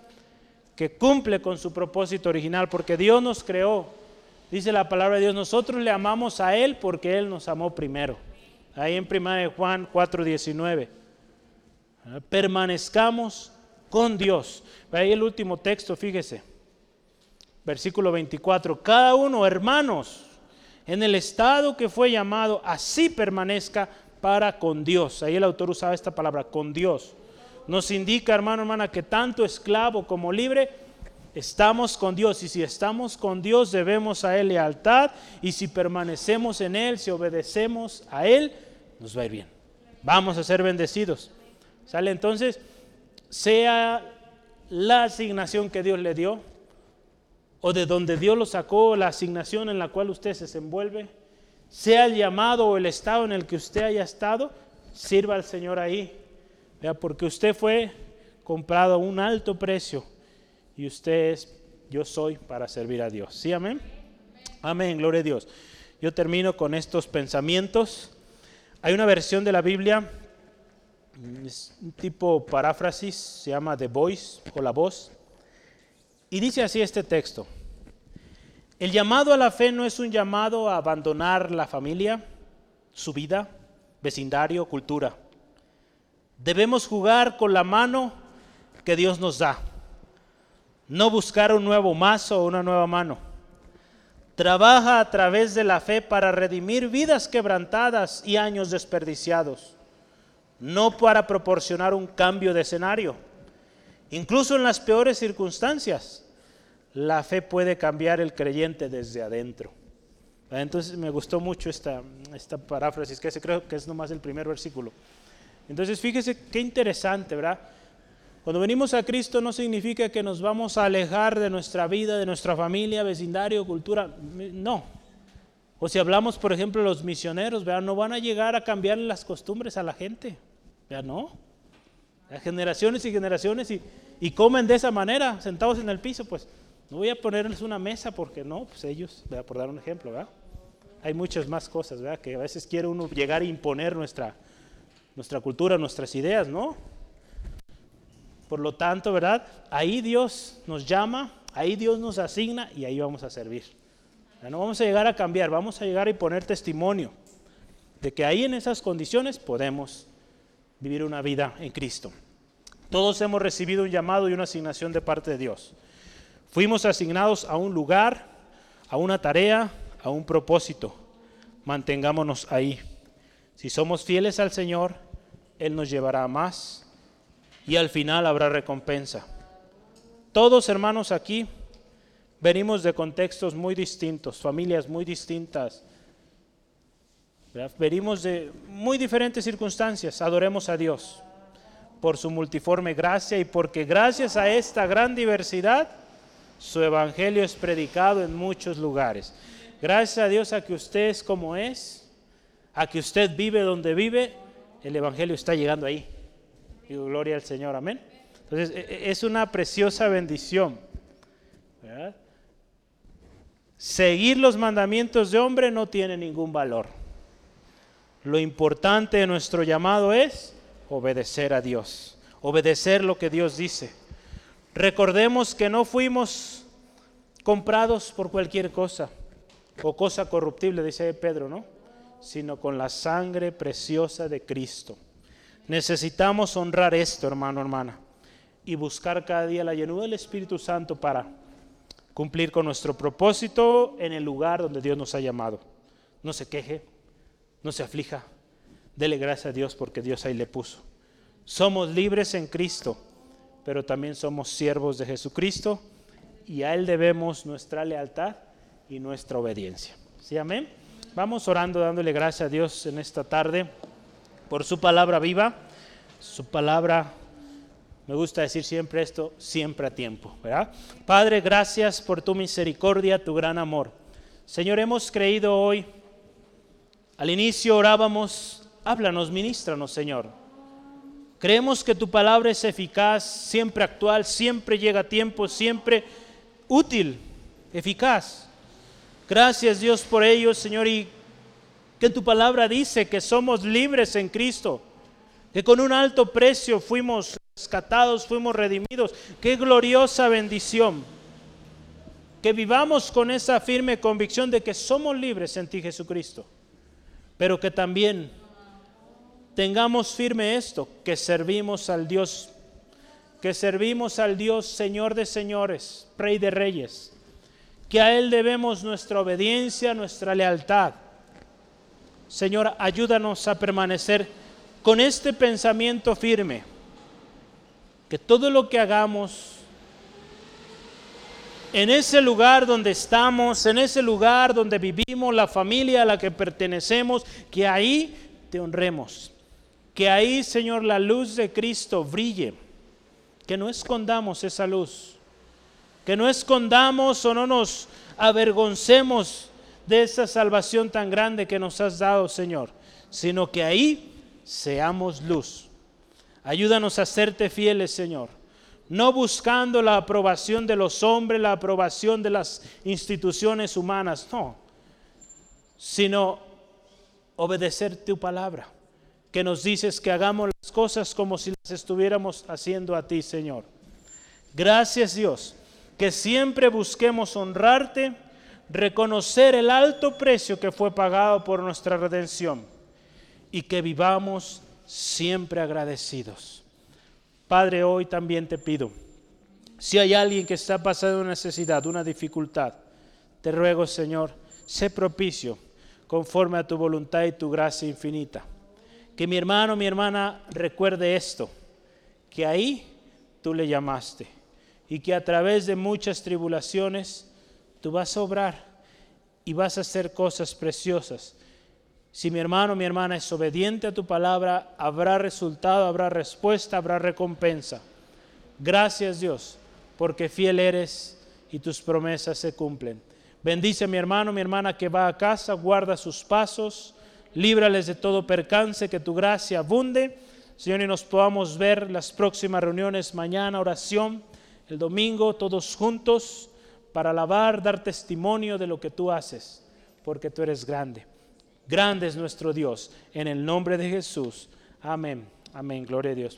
que cumple con su propósito original, porque Dios nos creó. Dice la palabra de Dios, nosotros le amamos a Él porque Él nos amó primero. Ahí en 1 Juan 4:19. Permanezcamos con Dios. Ahí el último texto, fíjese. Versículo 24. Cada uno, hermanos, en el estado que fue llamado, así permanezca para con Dios. Ahí el autor usaba esta palabra, con Dios. Nos indica, hermano, hermana, que tanto esclavo como libre, estamos con Dios. Y si estamos con Dios, debemos a Él lealtad. Y si permanecemos en Él, si obedecemos a Él, nos va a ir bien. Vamos a ser bendecidos. ¿Sale? Entonces, sea la asignación que Dios le dio, o de donde Dios lo sacó, la asignación en la cual usted se desenvuelve, sea el llamado o el estado en el que usted haya estado, sirva al Señor ahí. Porque usted fue comprado a un alto precio y usted es, yo soy para servir a Dios. ¿Sí, amén? Amén, gloria a Dios. Yo termino con estos pensamientos. Hay una versión de la Biblia es un tipo paráfrasis, se llama The Voice o la voz. Y dice así este texto. El llamado a la fe no es un llamado a abandonar la familia, su vida, vecindario, cultura. Debemos jugar con la mano que Dios nos da. No buscar un nuevo mazo o una nueva mano. Trabaja a través de la fe para redimir vidas quebrantadas y años desperdiciados no para proporcionar un cambio de escenario. Incluso en las peores circunstancias, la fe puede cambiar el creyente desde adentro. Entonces me gustó mucho esta, esta paráfrasis, que creo que es nomás el primer versículo. Entonces fíjese qué interesante, ¿verdad? Cuando venimos a Cristo no significa que nos vamos a alejar de nuestra vida, de nuestra familia, vecindario, cultura. No. O si hablamos, por ejemplo, los misioneros, ¿verdad? no van a llegar a cambiar las costumbres a la gente. Ya no. generaciones y generaciones y, comen de esa manera, sentados en el piso, pues no voy a ponerles una mesa porque no, pues ellos, por dar un ejemplo, ¿verdad? Hay muchas más cosas, ¿verdad? Que a veces quiere uno llegar a imponer nuestra, nuestra cultura, nuestras ideas, ¿no? Por lo tanto, ¿verdad? Ahí Dios nos llama, ahí Dios nos asigna y ahí vamos a servir. no vamos a llegar a cambiar, vamos a llegar y poner testimonio de que ahí en esas condiciones podemos vivir una vida en Cristo. Todos hemos recibido un llamado y una asignación de parte de Dios. Fuimos asignados a un lugar, a una tarea, a un propósito. Mantengámonos ahí. Si somos fieles al Señor, Él nos llevará a más y al final habrá recompensa. Todos hermanos aquí venimos de contextos muy distintos, familias muy distintas. Venimos de muy diferentes circunstancias. Adoremos a Dios por su multiforme gracia y porque gracias a esta gran diversidad su evangelio es predicado en muchos lugares. Gracias a Dios a que usted es como es, a que usted vive donde vive, el evangelio está llegando ahí. Y gloria al Señor, amén. Entonces e, e, es una preciosa bendición. Seguir los mandamientos de hombre no tiene ningún valor. Lo importante de nuestro llamado es obedecer a Dios, obedecer lo que Dios dice. Recordemos que no fuimos comprados por cualquier cosa o cosa corruptible, dice Pedro, ¿no? Sino con la sangre preciosa de Cristo. Necesitamos honrar esto, hermano, hermana, y buscar cada día la llenura del Espíritu Santo para cumplir con nuestro propósito en el lugar donde Dios nos ha llamado. No se queje, no se aflija, Dele gracias a Dios porque Dios ahí le puso. Somos libres en Cristo, pero también somos siervos de Jesucristo y a Él debemos nuestra lealtad y nuestra obediencia. ¿Sí, amén? Vamos orando, dándole gracias a Dios en esta tarde por su palabra viva, su palabra, me gusta decir siempre esto, siempre a tiempo, ¿verdad? Padre, gracias por tu misericordia, tu gran amor. Señor, hemos creído hoy, al inicio orábamos Háblanos, ministranos, Señor. Creemos que tu palabra es eficaz, siempre actual, siempre llega a tiempo, siempre útil, eficaz. Gracias Dios por ello, Señor, y que tu palabra dice que somos libres en Cristo, que con un alto precio fuimos rescatados, fuimos redimidos. Qué gloriosa bendición. Que vivamos con esa firme convicción de que somos libres en ti, Jesucristo, pero que también tengamos firme esto, que servimos al Dios, que servimos al Dios Señor de señores, Rey de reyes, que a Él debemos nuestra obediencia, nuestra lealtad. Señor, ayúdanos a permanecer con este pensamiento firme, que todo lo que hagamos en ese lugar donde estamos, en ese lugar donde vivimos, la familia a la que pertenecemos, que ahí te honremos que ahí, Señor, la luz de Cristo brille, que no escondamos esa luz, que no escondamos o no nos avergoncemos de esa salvación tan grande que nos has dado, Señor, sino que ahí seamos luz. Ayúdanos a serte fieles, Señor, no buscando la aprobación de los hombres, la aprobación de las instituciones humanas, no, sino obedecer tu palabra que nos dices que hagamos las cosas como si las estuviéramos haciendo a ti, Señor. Gracias Dios, que siempre busquemos honrarte, reconocer el alto precio que fue pagado por nuestra redención y que vivamos siempre agradecidos. Padre, hoy también te pido, si hay alguien que está pasando una necesidad, una dificultad, te ruego, Señor, sé propicio conforme a tu voluntad y tu gracia infinita que mi hermano, mi hermana recuerde esto, que ahí tú le llamaste y que a través de muchas tribulaciones tú vas a obrar y vas a hacer cosas preciosas. Si mi hermano, mi hermana es obediente a tu palabra, habrá resultado, habrá respuesta, habrá recompensa. Gracias Dios, porque fiel eres y tus promesas se cumplen. Bendice a mi hermano, mi hermana que va a casa, guarda sus pasos líbrales de todo percance, que tu gracia abunde. Señor, y nos podamos ver las próximas reuniones, mañana oración, el domingo, todos juntos, para alabar, dar testimonio de lo que tú haces, porque tú eres grande. Grande es nuestro Dios. En el nombre de Jesús. Amén. Amén. Gloria a Dios.